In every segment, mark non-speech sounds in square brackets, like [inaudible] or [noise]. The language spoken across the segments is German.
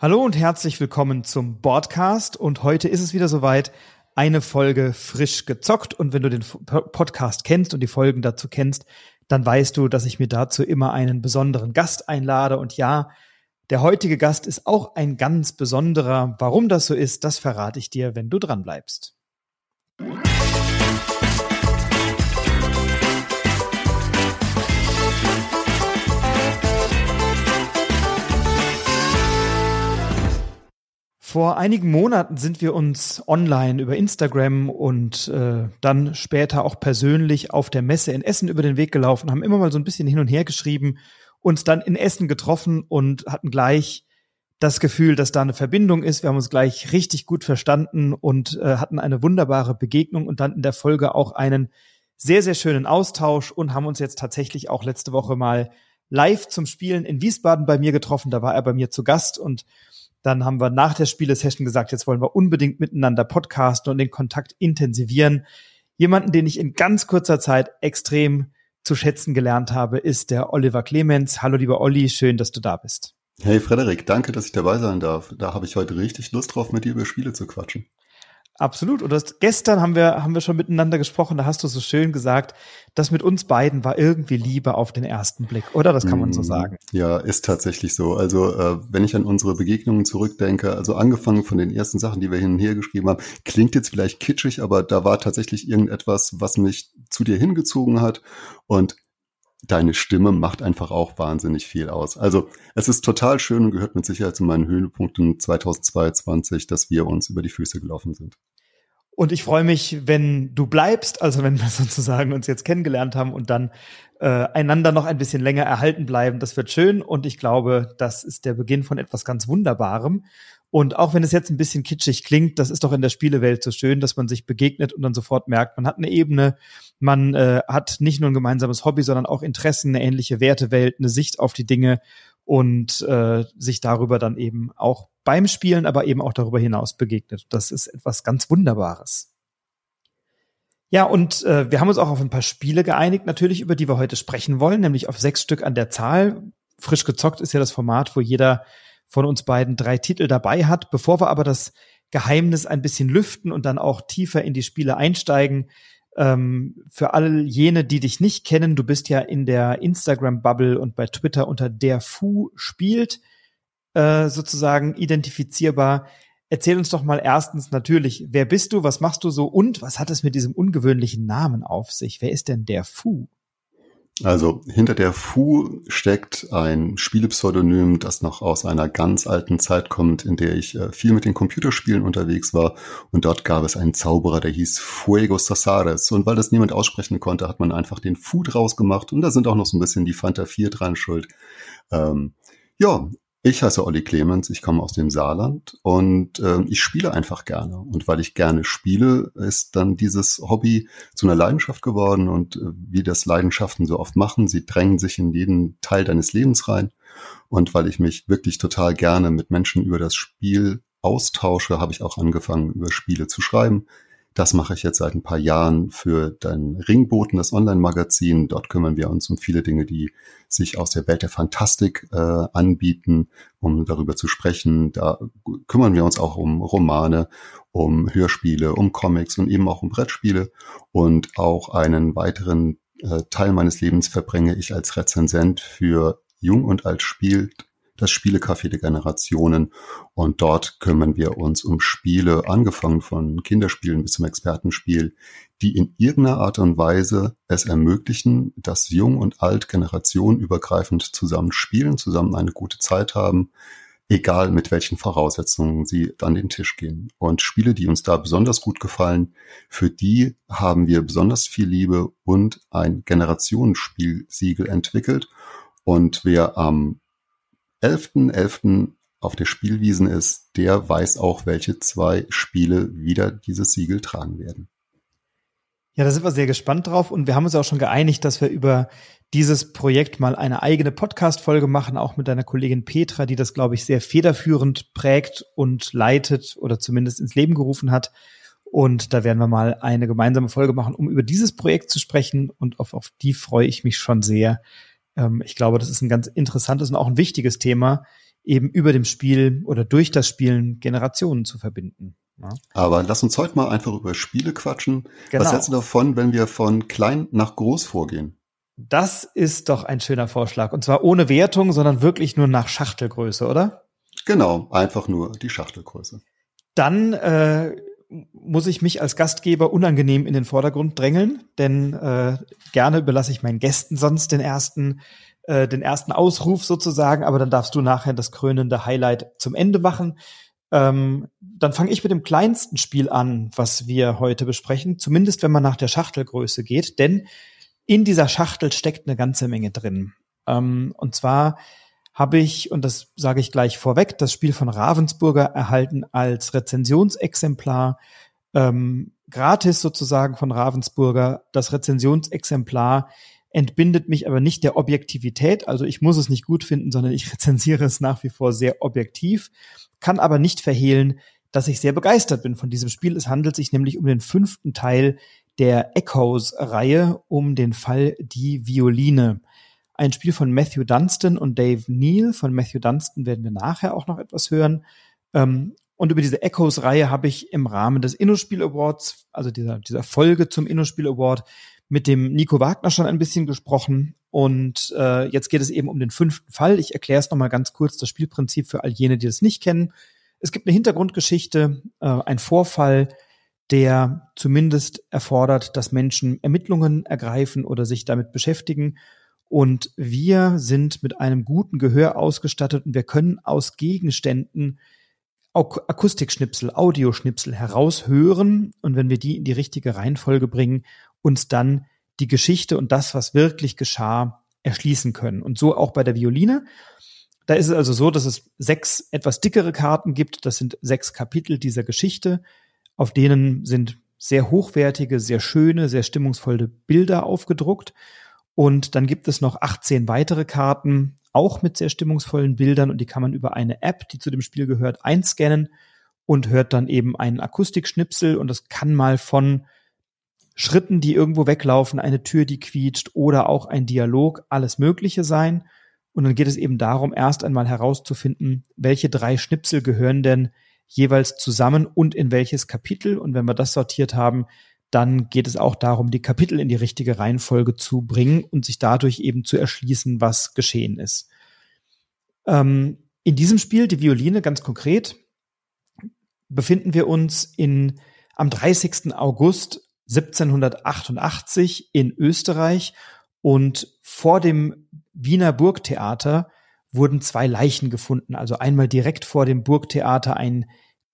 Hallo und herzlich willkommen zum Podcast. Und heute ist es wieder soweit, eine Folge frisch gezockt. Und wenn du den Podcast kennst und die Folgen dazu kennst, dann weißt du, dass ich mir dazu immer einen besonderen Gast einlade. Und ja, der heutige Gast ist auch ein ganz besonderer. Warum das so ist, das verrate ich dir, wenn du dran bleibst. Vor einigen Monaten sind wir uns online über Instagram und äh, dann später auch persönlich auf der Messe in Essen über den Weg gelaufen, haben immer mal so ein bisschen hin und her geschrieben, uns dann in Essen getroffen und hatten gleich das Gefühl, dass da eine Verbindung ist. Wir haben uns gleich richtig gut verstanden und äh, hatten eine wunderbare Begegnung und dann in der Folge auch einen sehr, sehr schönen Austausch und haben uns jetzt tatsächlich auch letzte Woche mal live zum Spielen in Wiesbaden bei mir getroffen. Da war er bei mir zu Gast und dann haben wir nach der Spielesession gesagt, jetzt wollen wir unbedingt miteinander podcasten und den Kontakt intensivieren. Jemanden, den ich in ganz kurzer Zeit extrem zu schätzen gelernt habe, ist der Oliver Clemens. Hallo lieber Olli, schön, dass du da bist. Hey Frederik, danke, dass ich dabei sein darf. Da habe ich heute richtig Lust drauf, mit dir über Spiele zu quatschen. Absolut. Und das, gestern haben wir, haben wir schon miteinander gesprochen, da hast du so schön gesagt, das mit uns beiden war irgendwie Liebe auf den ersten Blick, oder? Das kann man so mm, sagen. Ja, ist tatsächlich so. Also, äh, wenn ich an unsere Begegnungen zurückdenke, also angefangen von den ersten Sachen, die wir hin und her geschrieben haben, klingt jetzt vielleicht kitschig, aber da war tatsächlich irgendetwas, was mich zu dir hingezogen hat. Und deine Stimme macht einfach auch wahnsinnig viel aus. Also es ist total schön und gehört mit Sicherheit zu meinen Höhepunkten 2022, dass wir uns über die Füße gelaufen sind. Und ich freue mich, wenn du bleibst, also wenn wir [laughs] sozusagen uns jetzt kennengelernt haben und dann äh, einander noch ein bisschen länger erhalten bleiben. Das wird schön und ich glaube, das ist der Beginn von etwas ganz Wunderbarem. Und auch wenn es jetzt ein bisschen kitschig klingt, das ist doch in der Spielewelt so schön, dass man sich begegnet und dann sofort merkt, man hat eine Ebene, man äh, hat nicht nur ein gemeinsames Hobby, sondern auch Interessen, eine ähnliche Wertewelt, eine Sicht auf die Dinge und äh, sich darüber dann eben auch beim Spielen, aber eben auch darüber hinaus begegnet. Das ist etwas ganz Wunderbares. Ja, und äh, wir haben uns auch auf ein paar Spiele geeinigt, natürlich, über die wir heute sprechen wollen, nämlich auf sechs Stück an der Zahl. Frisch gezockt ist ja das Format, wo jeder von uns beiden drei Titel dabei hat. Bevor wir aber das Geheimnis ein bisschen lüften und dann auch tiefer in die Spiele einsteigen, ähm, für all jene, die dich nicht kennen, du bist ja in der Instagram-Bubble und bei Twitter unter der Fu spielt, äh, sozusagen identifizierbar. Erzähl uns doch mal erstens natürlich, wer bist du, was machst du so und was hat es mit diesem ungewöhnlichen Namen auf sich? Wer ist denn der Fu? Also hinter der Fu steckt ein Spielepseudonym, das noch aus einer ganz alten Zeit kommt, in der ich äh, viel mit den Computerspielen unterwegs war. Und dort gab es einen Zauberer, der hieß Fuego Sasares. Und weil das niemand aussprechen konnte, hat man einfach den Fu draus gemacht. Und da sind auch noch so ein bisschen die Fanta 4 dran schuld. Ähm, ja, ich heiße Olli Clemens, ich komme aus dem Saarland und äh, ich spiele einfach gerne. Und weil ich gerne spiele, ist dann dieses Hobby zu einer Leidenschaft geworden. Und äh, wie das Leidenschaften so oft machen, sie drängen sich in jeden Teil deines Lebens rein. Und weil ich mich wirklich total gerne mit Menschen über das Spiel austausche, habe ich auch angefangen, über Spiele zu schreiben. Das mache ich jetzt seit ein paar Jahren für dein Ringboten, das Online-Magazin. Dort kümmern wir uns um viele Dinge, die sich aus der Welt der Fantastik äh, anbieten, um darüber zu sprechen. Da kümmern wir uns auch um Romane, um Hörspiele, um Comics und eben auch um Brettspiele. Und auch einen weiteren äh, Teil meines Lebens verbringe ich als Rezensent für Jung und Alt spielt das Spielecafé der Generationen. Und dort kümmern wir uns um Spiele, angefangen von Kinderspielen bis zum Expertenspiel, die in irgendeiner Art und Weise es ermöglichen, dass Jung und Alt generationenübergreifend zusammen spielen, zusammen eine gute Zeit haben, egal mit welchen Voraussetzungen sie an den Tisch gehen. Und Spiele, die uns da besonders gut gefallen, für die haben wir besonders viel Liebe und ein Generationenspielsiegel entwickelt. Und wer am 11.11. auf der Spielwiesen ist, der weiß auch, welche zwei Spiele wieder dieses Siegel tragen werden. Ja, da sind wir sehr gespannt drauf und wir haben uns auch schon geeinigt, dass wir über dieses Projekt mal eine eigene Podcast-Folge machen, auch mit deiner Kollegin Petra, die das, glaube ich, sehr federführend prägt und leitet oder zumindest ins Leben gerufen hat. Und da werden wir mal eine gemeinsame Folge machen, um über dieses Projekt zu sprechen. Und auf, auf die freue ich mich schon sehr. Ähm, ich glaube, das ist ein ganz interessantes und auch ein wichtiges Thema eben über dem Spiel oder durch das Spielen Generationen zu verbinden. Ja. Aber lass uns heute mal einfach über Spiele quatschen. Genau. Was hältst du davon, wenn wir von klein nach groß vorgehen? Das ist doch ein schöner Vorschlag. Und zwar ohne Wertung, sondern wirklich nur nach Schachtelgröße, oder? Genau, einfach nur die Schachtelgröße. Dann äh, muss ich mich als Gastgeber unangenehm in den Vordergrund drängeln, denn äh, gerne überlasse ich meinen Gästen sonst den ersten, äh, den ersten Ausruf sozusagen, aber dann darfst du nachher das krönende Highlight zum Ende machen. Ähm, dann fange ich mit dem kleinsten Spiel an, was wir heute besprechen, zumindest wenn man nach der Schachtelgröße geht, denn in dieser Schachtel steckt eine ganze Menge drin. Ähm, und zwar habe ich, und das sage ich gleich vorweg, das Spiel von Ravensburger erhalten als Rezensionsexemplar, ähm, gratis sozusagen von Ravensburger. Das Rezensionsexemplar entbindet mich aber nicht der Objektivität, also ich muss es nicht gut finden, sondern ich [laughs] rezensiere es nach wie vor sehr objektiv, kann aber nicht verhehlen, dass ich sehr begeistert bin von diesem Spiel. Es handelt sich nämlich um den fünften Teil der Echoes-Reihe um den Fall Die Violine. Ein Spiel von Matthew Dunstan und Dave Neal. Von Matthew Dunstan werden wir nachher auch noch etwas hören. Ähm, und über diese Echoes-Reihe habe ich im Rahmen des Innospiel Awards, also dieser, dieser Folge zum Innospiel Award, mit dem Nico Wagner schon ein bisschen gesprochen. Und äh, jetzt geht es eben um den fünften Fall. Ich erkläre es nochmal ganz kurz, das Spielprinzip für all jene, die es nicht kennen. Es gibt eine Hintergrundgeschichte, äh, ein Vorfall, der zumindest erfordert, dass Menschen Ermittlungen ergreifen oder sich damit beschäftigen. Und wir sind mit einem guten Gehör ausgestattet und wir können aus Gegenständen Akustikschnipsel, Audioschnipsel heraushören und wenn wir die in die richtige Reihenfolge bringen, uns dann die Geschichte und das, was wirklich geschah, erschließen können. Und so auch bei der Violine. Da ist es also so, dass es sechs etwas dickere Karten gibt. Das sind sechs Kapitel dieser Geschichte. Auf denen sind sehr hochwertige, sehr schöne, sehr stimmungsvolle Bilder aufgedruckt. Und dann gibt es noch 18 weitere Karten, auch mit sehr stimmungsvollen Bildern. Und die kann man über eine App, die zu dem Spiel gehört, einscannen und hört dann eben einen Akustikschnipsel. Und das kann mal von Schritten, die irgendwo weglaufen, eine Tür, die quietscht oder auch ein Dialog, alles Mögliche sein. Und dann geht es eben darum, erst einmal herauszufinden, welche drei Schnipsel gehören denn jeweils zusammen und in welches Kapitel. Und wenn wir das sortiert haben, dann geht es auch darum, die Kapitel in die richtige Reihenfolge zu bringen und sich dadurch eben zu erschließen, was geschehen ist. Ähm, in diesem Spiel, die Violine ganz konkret, befinden wir uns in, am 30. August 1788 in Österreich und vor dem Wiener Burgtheater wurden zwei Leichen gefunden. Also einmal direkt vor dem Burgtheater ein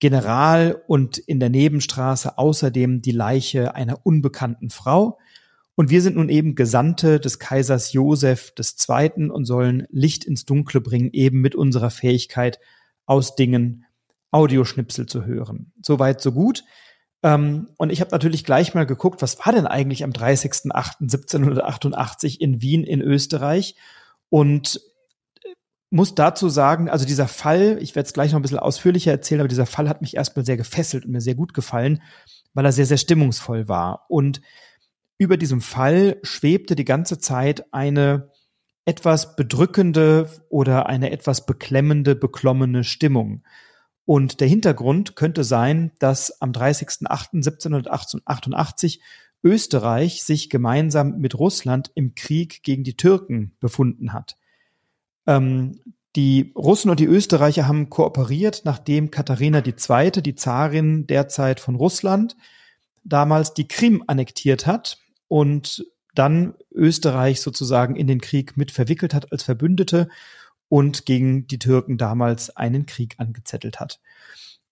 General und in der Nebenstraße außerdem die Leiche einer unbekannten Frau. Und wir sind nun eben Gesandte des Kaisers Joseph II. und sollen Licht ins Dunkle bringen, eben mit unserer Fähigkeit, aus Dingen Audioschnipsel zu hören. Soweit, so gut. Ähm, und ich habe natürlich gleich mal geguckt, was war denn eigentlich am 30.08.1788 in Wien in Österreich? Und muss dazu sagen, also dieser Fall, ich werde es gleich noch ein bisschen ausführlicher erzählen, aber dieser Fall hat mich erstmal sehr gefesselt und mir sehr gut gefallen, weil er sehr, sehr stimmungsvoll war. Und über diesem Fall schwebte die ganze Zeit eine etwas bedrückende oder eine etwas beklemmende, beklommene Stimmung. Und der Hintergrund könnte sein, dass am 30.08.1788 Österreich sich gemeinsam mit Russland im Krieg gegen die Türken befunden hat. Ähm, die Russen und die Österreicher haben kooperiert, nachdem Katharina II., die Zarin derzeit von Russland, damals die Krim annektiert hat und dann Österreich sozusagen in den Krieg mit verwickelt hat als Verbündete und gegen die Türken damals einen Krieg angezettelt hat.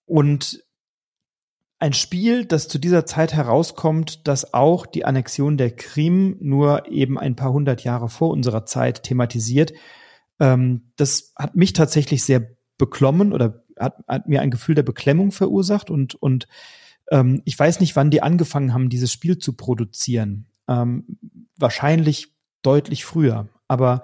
Und ein Spiel, das zu dieser Zeit herauskommt, das auch die Annexion der Krim nur eben ein paar hundert Jahre vor unserer Zeit thematisiert, ähm, das hat mich tatsächlich sehr beklommen oder hat, hat mir ein Gefühl der Beklemmung verursacht und, und ähm, ich weiß nicht, wann die angefangen haben, dieses Spiel zu produzieren. Ähm, wahrscheinlich deutlich früher. Aber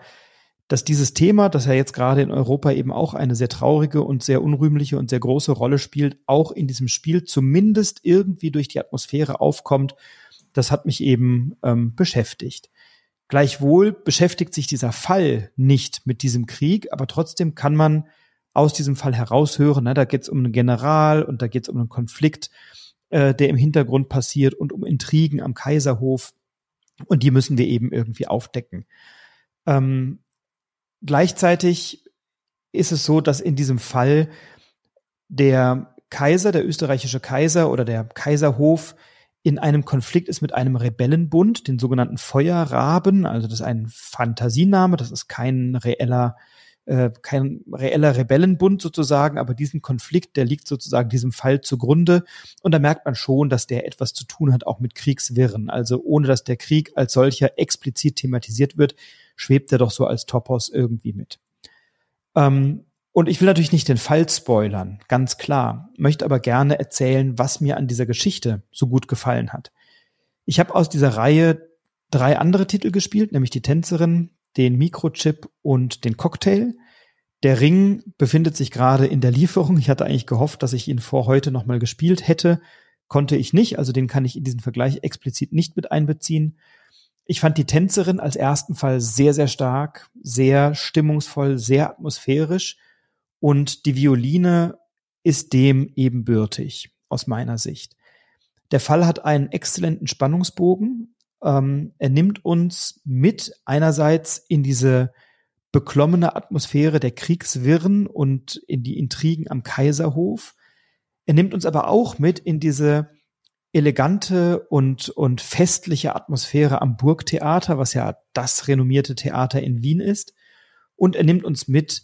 dass dieses Thema, das ja jetzt gerade in Europa eben auch eine sehr traurige und sehr unrühmliche und sehr große Rolle spielt, auch in diesem Spiel zumindest irgendwie durch die Atmosphäre aufkommt, das hat mich eben ähm, beschäftigt. Gleichwohl beschäftigt sich dieser Fall nicht mit diesem Krieg, aber trotzdem kann man aus diesem Fall heraushören. Ne? Da geht es um einen General und da geht es um einen Konflikt, äh, der im Hintergrund passiert und um Intrigen am Kaiserhof. Und die müssen wir eben irgendwie aufdecken. Ähm, gleichzeitig ist es so, dass in diesem Fall der Kaiser, der österreichische Kaiser oder der Kaiserhof in einem Konflikt ist mit einem Rebellenbund, den sogenannten Feuerraben. Also das ist ein Fantasiename, das ist kein reeller äh, kein reeller Rebellenbund sozusagen, aber diesen Konflikt, der liegt sozusagen diesem Fall zugrunde. Und da merkt man schon, dass der etwas zu tun hat, auch mit Kriegswirren. Also ohne dass der Krieg als solcher explizit thematisiert wird, schwebt er doch so als Topos irgendwie mit. Ähm, und ich will natürlich nicht den Fall spoilern, ganz klar, möchte aber gerne erzählen, was mir an dieser Geschichte so gut gefallen hat. Ich habe aus dieser Reihe drei andere Titel gespielt, nämlich die Tänzerin, den Mikrochip und den Cocktail. Der Ring befindet sich gerade in der Lieferung. Ich hatte eigentlich gehofft, dass ich ihn vor heute nochmal gespielt hätte. Konnte ich nicht, also den kann ich in diesen Vergleich explizit nicht mit einbeziehen. Ich fand die Tänzerin als ersten Fall sehr, sehr stark, sehr stimmungsvoll, sehr atmosphärisch und die Violine ist dem ebenbürtig aus meiner Sicht. Der Fall hat einen exzellenten Spannungsbogen, ähm, er nimmt uns mit einerseits in diese beklommene Atmosphäre der Kriegswirren und in die Intrigen am Kaiserhof. Er nimmt uns aber auch mit in diese elegante und, und festliche Atmosphäre am Burgtheater, was ja das renommierte Theater in Wien ist. Und er nimmt uns mit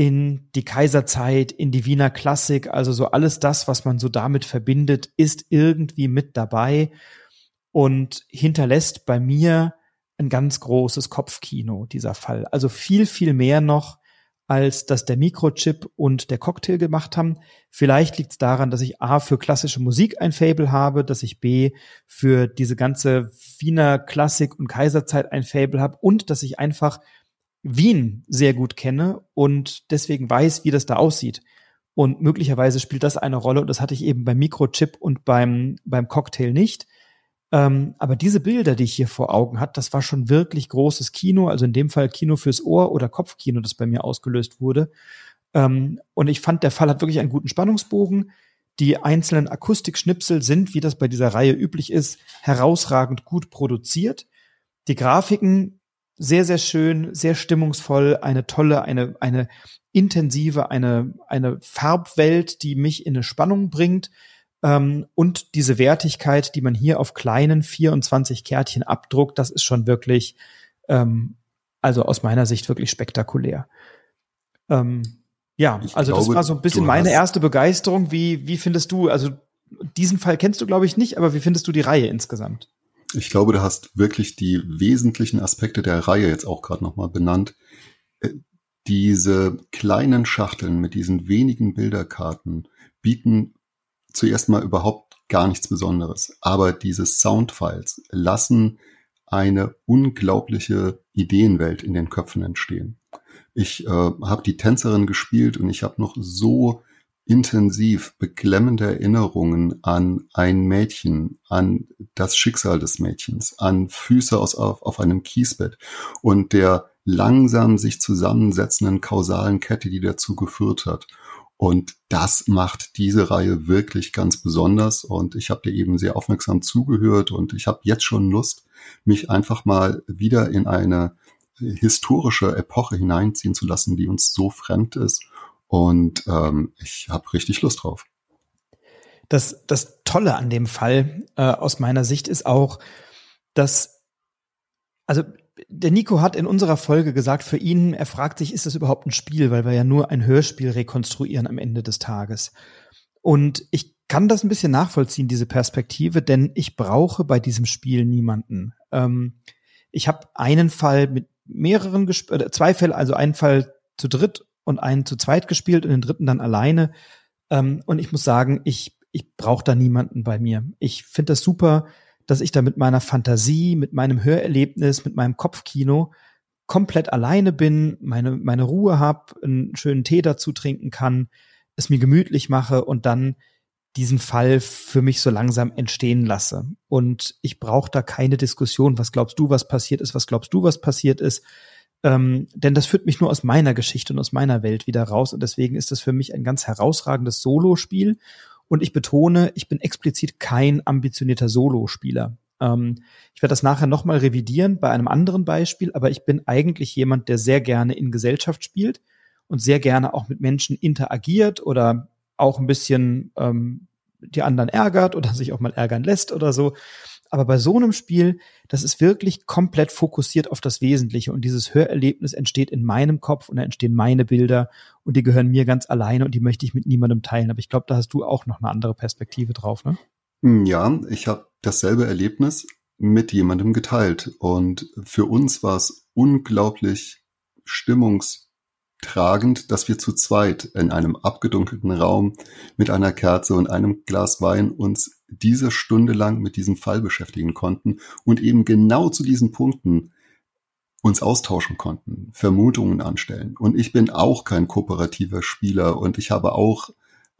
in die Kaiserzeit, in die Wiener Klassik, also so alles das, was man so damit verbindet, ist irgendwie mit dabei und hinterlässt bei mir ein ganz großes Kopfkino, dieser Fall. Also viel, viel mehr noch, als dass der Mikrochip und der Cocktail gemacht haben. Vielleicht liegt es daran, dass ich A für klassische Musik ein Fable habe, dass ich B für diese ganze Wiener Klassik und Kaiserzeit ein Fable habe und dass ich einfach Wien sehr gut kenne und deswegen weiß, wie das da aussieht. Und möglicherweise spielt das eine Rolle und das hatte ich eben beim Mikrochip und beim, beim Cocktail nicht. Ähm, aber diese Bilder, die ich hier vor Augen hatte, das war schon wirklich großes Kino, also in dem Fall Kino fürs Ohr oder Kopfkino, das bei mir ausgelöst wurde. Ähm, und ich fand, der Fall hat wirklich einen guten Spannungsbogen. Die einzelnen Akustikschnipsel sind, wie das bei dieser Reihe üblich ist, herausragend gut produziert. Die Grafiken sehr, sehr schön, sehr stimmungsvoll, eine tolle, eine, eine intensive, eine, eine Farbwelt, die mich in eine Spannung bringt ähm, und diese Wertigkeit, die man hier auf kleinen 24 Kärtchen abdruckt, das ist schon wirklich, ähm, also aus meiner Sicht wirklich spektakulär. Ähm, ja, ich also glaube, das war so ein bisschen meine erste Begeisterung. Wie, wie findest du, also diesen Fall kennst du, glaube ich, nicht, aber wie findest du die Reihe insgesamt? Ich glaube, du hast wirklich die wesentlichen Aspekte der Reihe jetzt auch gerade nochmal benannt. Äh, diese kleinen Schachteln mit diesen wenigen Bilderkarten bieten zuerst mal überhaupt gar nichts Besonderes. Aber diese Soundfiles lassen eine unglaubliche Ideenwelt in den Köpfen entstehen. Ich äh, habe die Tänzerin gespielt und ich habe noch so intensiv beklemmende Erinnerungen an ein Mädchen, an das Schicksal des Mädchens, an Füße aus, auf, auf einem Kiesbett und der langsam sich zusammensetzenden kausalen Kette, die dazu geführt hat. Und das macht diese Reihe wirklich ganz besonders. Und ich habe dir eben sehr aufmerksam zugehört und ich habe jetzt schon Lust, mich einfach mal wieder in eine historische Epoche hineinziehen zu lassen, die uns so fremd ist. Und ähm, ich habe richtig Lust drauf. Das, das Tolle an dem Fall äh, aus meiner Sicht ist auch, dass, also der Nico hat in unserer Folge gesagt, für ihn, er fragt sich, ist das überhaupt ein Spiel, weil wir ja nur ein Hörspiel rekonstruieren am Ende des Tages. Und ich kann das ein bisschen nachvollziehen, diese Perspektive, denn ich brauche bei diesem Spiel niemanden. Ähm, ich habe einen Fall mit mehreren gespielt, äh, zwei Fälle, also einen Fall zu dritt und einen zu zweit gespielt und den dritten dann alleine. Ähm, und ich muss sagen, ich, ich brauche da niemanden bei mir. Ich finde das super, dass ich da mit meiner Fantasie, mit meinem Hörerlebnis, mit meinem Kopfkino komplett alleine bin, meine, meine Ruhe habe, einen schönen Tee dazu trinken kann, es mir gemütlich mache und dann diesen Fall für mich so langsam entstehen lasse. Und ich brauche da keine Diskussion, was glaubst du, was passiert ist, was glaubst du, was passiert ist. Ähm, denn das führt mich nur aus meiner Geschichte und aus meiner Welt wieder raus. Und deswegen ist das für mich ein ganz herausragendes Solo-Spiel. Und ich betone, ich bin explizit kein ambitionierter Solo-Spieler. Ähm, ich werde das nachher nochmal revidieren bei einem anderen Beispiel, aber ich bin eigentlich jemand, der sehr gerne in Gesellschaft spielt und sehr gerne auch mit Menschen interagiert oder auch ein bisschen ähm, die anderen ärgert oder sich auch mal ärgern lässt oder so. Aber bei so einem Spiel, das ist wirklich komplett fokussiert auf das Wesentliche und dieses Hörerlebnis entsteht in meinem Kopf und da entstehen meine Bilder und die gehören mir ganz alleine und die möchte ich mit niemandem teilen. Aber ich glaube, da hast du auch noch eine andere Perspektive drauf, ne? Hm, ja, ich habe dasselbe Erlebnis mit jemandem geteilt und für uns war es unglaublich stimmungstragend, dass wir zu zweit in einem abgedunkelten Raum mit einer Kerze und einem Glas Wein uns diese Stunde lang mit diesem Fall beschäftigen konnten und eben genau zu diesen Punkten uns austauschen konnten, Vermutungen anstellen. Und ich bin auch kein kooperativer Spieler und ich habe auch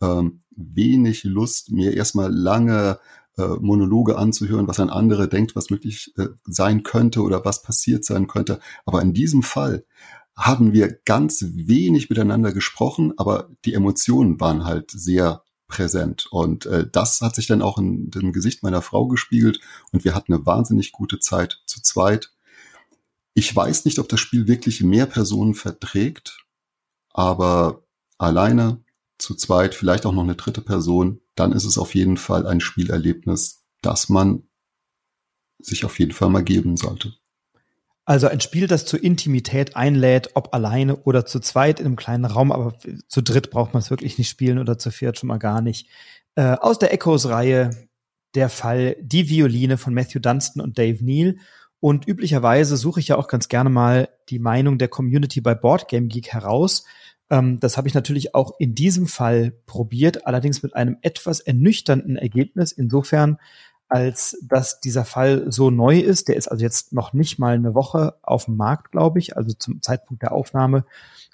ähm, wenig Lust, mir erstmal lange äh, Monologe anzuhören, was ein anderer denkt, was möglich äh, sein könnte oder was passiert sein könnte. Aber in diesem Fall haben wir ganz wenig miteinander gesprochen, aber die Emotionen waren halt sehr präsent. Und äh, das hat sich dann auch in dem Gesicht meiner Frau gespiegelt und wir hatten eine wahnsinnig gute Zeit zu zweit. Ich weiß nicht, ob das Spiel wirklich mehr Personen verträgt, aber alleine zu zweit, vielleicht auch noch eine dritte Person, dann ist es auf jeden Fall ein Spielerlebnis, das man sich auf jeden Fall mal geben sollte. Also ein Spiel, das zur Intimität einlädt, ob alleine oder zu zweit in einem kleinen Raum, aber zu dritt braucht man es wirklich nicht spielen oder zu viert schon mal gar nicht. Äh, aus der Echoes-Reihe der Fall Die Violine von Matthew Dunstan und Dave Neal. Und üblicherweise suche ich ja auch ganz gerne mal die Meinung der Community bei Boardgame Geek heraus. Ähm, das habe ich natürlich auch in diesem Fall probiert, allerdings mit einem etwas ernüchternden Ergebnis. Insofern, als dass dieser Fall so neu ist. Der ist also jetzt noch nicht mal eine Woche auf dem Markt, glaube ich. Also zum Zeitpunkt der Aufnahme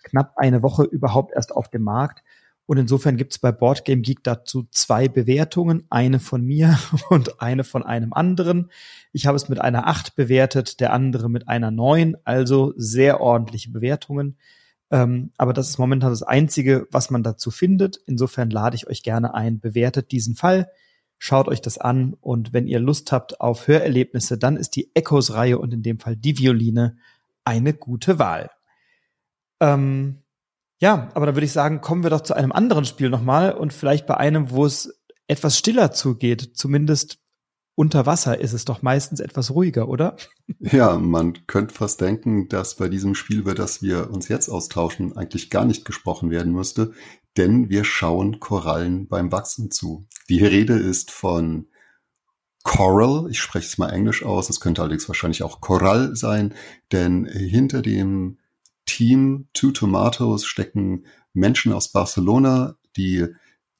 knapp eine Woche überhaupt erst auf dem Markt. Und insofern gibt es bei Boardgame Geek dazu zwei Bewertungen, eine von mir [laughs] und eine von einem anderen. Ich habe es mit einer 8 bewertet, der andere mit einer 9, also sehr ordentliche Bewertungen. Ähm, aber das ist momentan das Einzige, was man dazu findet. Insofern lade ich euch gerne ein, bewertet diesen Fall, schaut euch das an und wenn ihr Lust habt auf Hörerlebnisse, dann ist die Echos-Reihe und in dem Fall die Violine eine gute Wahl. Ähm, ja, aber dann würde ich sagen, kommen wir doch zu einem anderen Spiel nochmal und vielleicht bei einem, wo es etwas stiller zugeht, zumindest unter Wasser ist es doch meistens etwas ruhiger, oder? Ja, man könnte fast denken, dass bei diesem Spiel, über das wir uns jetzt austauschen, eigentlich gar nicht gesprochen werden müsste, denn wir schauen Korallen beim Wachsen zu. Die Rede ist von Coral, ich spreche es mal englisch aus, es könnte allerdings wahrscheinlich auch Korall sein, denn hinter dem Team Two Tomatoes stecken Menschen aus Barcelona, die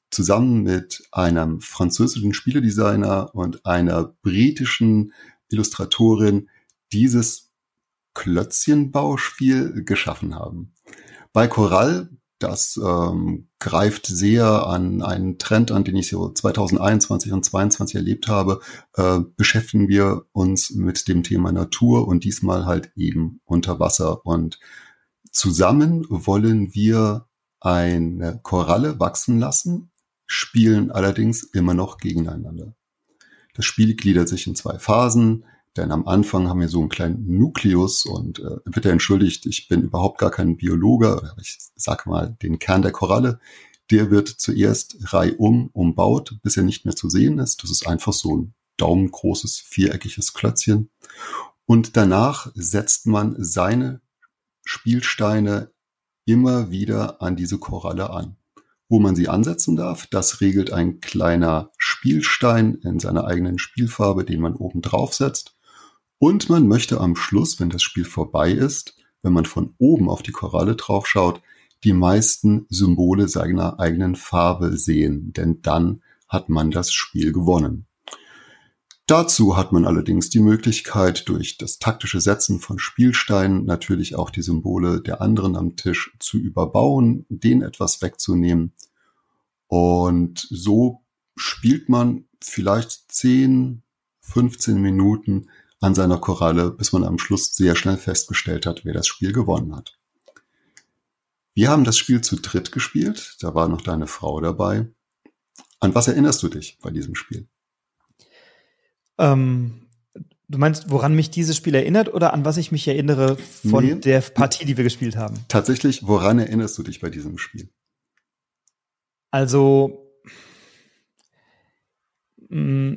zusammen mit einem französischen Spieledesigner und einer britischen Illustratorin dieses Klötzchenbauspiel geschaffen haben. Bei Choral, das ähm, greift sehr an einen Trend an, den ich so 2021 und 2022 erlebt habe, äh, beschäftigen wir uns mit dem Thema Natur und diesmal halt eben unter Wasser. Und zusammen wollen wir eine Koralle wachsen lassen spielen allerdings immer noch gegeneinander. Das Spiel gliedert sich in zwei Phasen, denn am Anfang haben wir so einen kleinen Nukleus und äh, bitte entschuldigt, ich bin überhaupt gar kein Biologe, ich sag mal den Kern der Koralle. Der wird zuerst reihum umbaut, bis er nicht mehr zu sehen ist. Das ist einfach so ein daumengroßes, viereckiges Klötzchen. Und danach setzt man seine Spielsteine immer wieder an diese Koralle an wo man sie ansetzen darf. Das regelt ein kleiner Spielstein in seiner eigenen Spielfarbe, den man oben drauf setzt. Und man möchte am Schluss, wenn das Spiel vorbei ist, wenn man von oben auf die Koralle drauf schaut, die meisten Symbole seiner eigenen Farbe sehen, denn dann hat man das Spiel gewonnen. Dazu hat man allerdings die Möglichkeit, durch das taktische Setzen von Spielsteinen natürlich auch die Symbole der anderen am Tisch zu überbauen, denen etwas wegzunehmen. Und so spielt man vielleicht 10, 15 Minuten an seiner Koralle, bis man am Schluss sehr schnell festgestellt hat, wer das Spiel gewonnen hat. Wir haben das Spiel zu dritt gespielt, da war noch deine Frau dabei. An was erinnerst du dich bei diesem Spiel? Ähm, du meinst, woran mich dieses Spiel erinnert oder an was ich mich erinnere von nee, der Partie, die wir gespielt haben? Tatsächlich, woran erinnerst du dich bei diesem Spiel? Also, mm,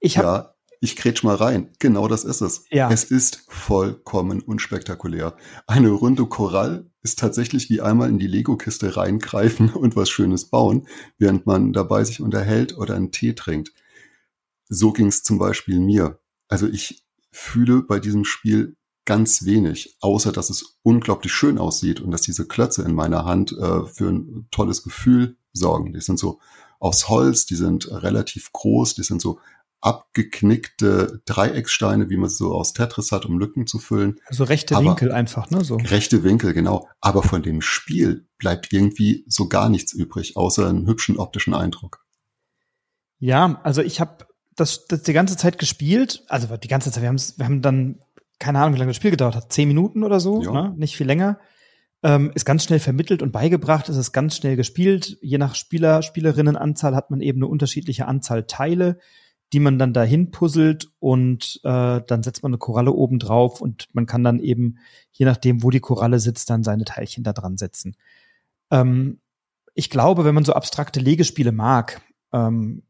ich habe ja, ich kretsch mal rein. Genau das ist es. Ja. Es ist vollkommen unspektakulär. Eine runde Korall ist tatsächlich wie einmal in die Lego-Kiste reingreifen [laughs] und was Schönes bauen, während man dabei sich unterhält oder einen Tee trinkt. So ging es zum Beispiel mir. Also ich fühle bei diesem Spiel ganz wenig, außer dass es unglaublich schön aussieht und dass diese Klötze in meiner Hand äh, für ein tolles Gefühl sorgen. Die sind so aus Holz, die sind relativ groß, die sind so abgeknickte Dreieckssteine, wie man es so aus Tetris hat, um Lücken zu füllen. Also rechte Aber Winkel einfach, ne? So. Rechte Winkel, genau. Aber von dem Spiel bleibt irgendwie so gar nichts übrig, außer einen hübschen optischen Eindruck. Ja, also ich habe das, das die ganze Zeit gespielt, also die ganze Zeit, wir, wir haben dann, keine Ahnung, wie lange das Spiel gedauert hat, zehn Minuten oder so, ne? nicht viel länger. Ähm, ist ganz schnell vermittelt und beigebracht, ist es ganz schnell gespielt. Je nach Spieler, Spielerinnenanzahl hat man eben eine unterschiedliche Anzahl Teile die man dann dahin puzzelt und äh, dann setzt man eine Koralle oben drauf und man kann dann eben, je nachdem, wo die Koralle sitzt, dann seine Teilchen da dran setzen. Ähm, ich glaube, wenn man so abstrakte Legespiele mag ähm,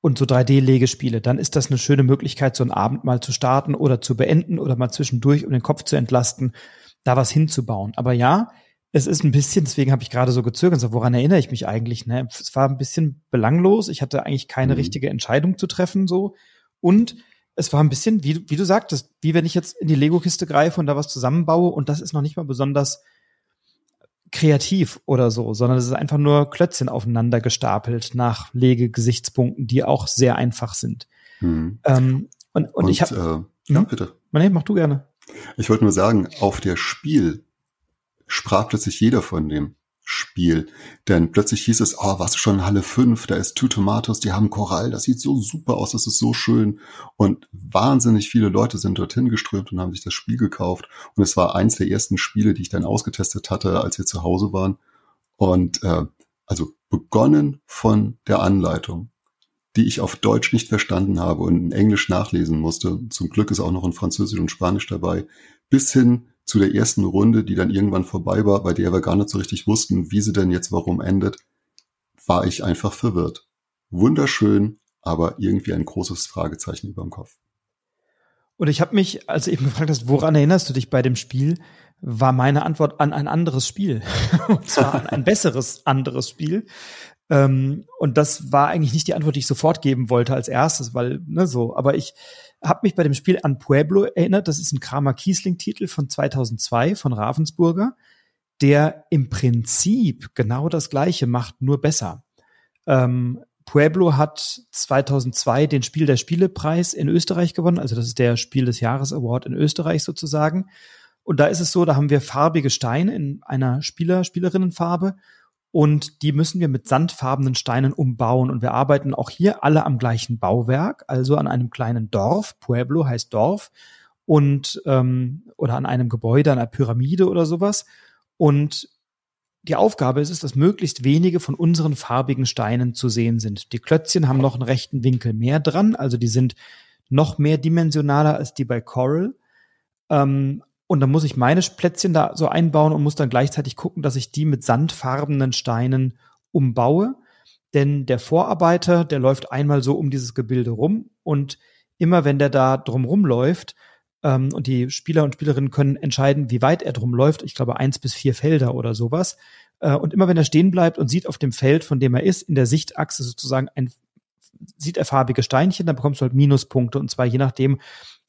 und so 3D-Legespiele, dann ist das eine schöne Möglichkeit, so einen Abend mal zu starten oder zu beenden oder mal zwischendurch, um den Kopf zu entlasten, da was hinzubauen. Aber ja, es ist ein bisschen, deswegen habe ich gerade so gezögert, so, woran erinnere ich mich eigentlich? Ne? Es war ein bisschen belanglos. Ich hatte eigentlich keine mhm. richtige Entscheidung zu treffen, so. Und es war ein bisschen, wie, wie du sagtest, wie wenn ich jetzt in die Lego-Kiste greife und da was zusammenbaue und das ist noch nicht mal besonders kreativ oder so, sondern es ist einfach nur Klötzchen aufeinander gestapelt nach Legegesichtspunkten, die auch sehr einfach sind. Mhm. Ähm, und, und, und, ich habe. Äh, ja, hm? bitte. Nee, mach du gerne. Ich wollte nur sagen, auf der Spiel sprach plötzlich jeder von dem Spiel. Denn plötzlich hieß es, oh, was schon Halle 5, da ist Two Tomatoes, die haben Korall, das sieht so super aus, das ist so schön. Und wahnsinnig viele Leute sind dorthin geströmt und haben sich das Spiel gekauft. Und es war eins der ersten Spiele, die ich dann ausgetestet hatte, als wir zu Hause waren. Und äh, also begonnen von der Anleitung, die ich auf Deutsch nicht verstanden habe und in Englisch nachlesen musste. Zum Glück ist auch noch in Französisch und Spanisch dabei, bis hin zu der ersten Runde, die dann irgendwann vorbei war, bei der wir gar nicht so richtig wussten, wie sie denn jetzt warum endet, war ich einfach verwirrt. Wunderschön, aber irgendwie ein großes Fragezeichen über dem Kopf. Und ich habe mich, als du eben gefragt hast, woran erinnerst du dich bei dem Spiel, war meine Antwort an ein anderes Spiel. [laughs] und zwar an ein besseres anderes Spiel. Ähm, und das war eigentlich nicht die Antwort, die ich sofort geben wollte als erstes, weil, ne, so, aber ich habe mich bei dem Spiel an Pueblo erinnert. Das ist ein Kramer Kiesling-Titel von 2002 von Ravensburger, der im Prinzip genau das Gleiche macht, nur besser. Ähm, Pueblo hat 2002 den Spiel der Spielepreis in Österreich gewonnen. Also das ist der Spiel des Jahres Award in Österreich sozusagen. Und da ist es so, da haben wir farbige Steine in einer Spieler, Spielerinnenfarbe und die müssen wir mit sandfarbenen Steinen umbauen. Und wir arbeiten auch hier alle am gleichen Bauwerk, also an einem kleinen Dorf. Pueblo heißt Dorf. Und ähm, oder an einem Gebäude, einer Pyramide oder sowas. Und die Aufgabe ist es, dass möglichst wenige von unseren farbigen Steinen zu sehen sind. Die Klötzchen haben noch einen rechten Winkel mehr dran, also die sind noch mehr dimensionaler als die bei Coral. Ähm, und dann muss ich meine Plätzchen da so einbauen und muss dann gleichzeitig gucken, dass ich die mit sandfarbenen Steinen umbaue. Denn der Vorarbeiter, der läuft einmal so um dieses Gebilde rum und immer wenn der da drum rumläuft, ähm, und die Spieler und Spielerinnen können entscheiden, wie weit er drum läuft, ich glaube eins bis vier Felder oder sowas. Äh, und immer wenn er stehen bleibt und sieht auf dem Feld, von dem er ist, in der Sichtachse sozusagen ein, sieht er farbige Steinchen, dann bekommst du halt Minuspunkte und zwar je nachdem,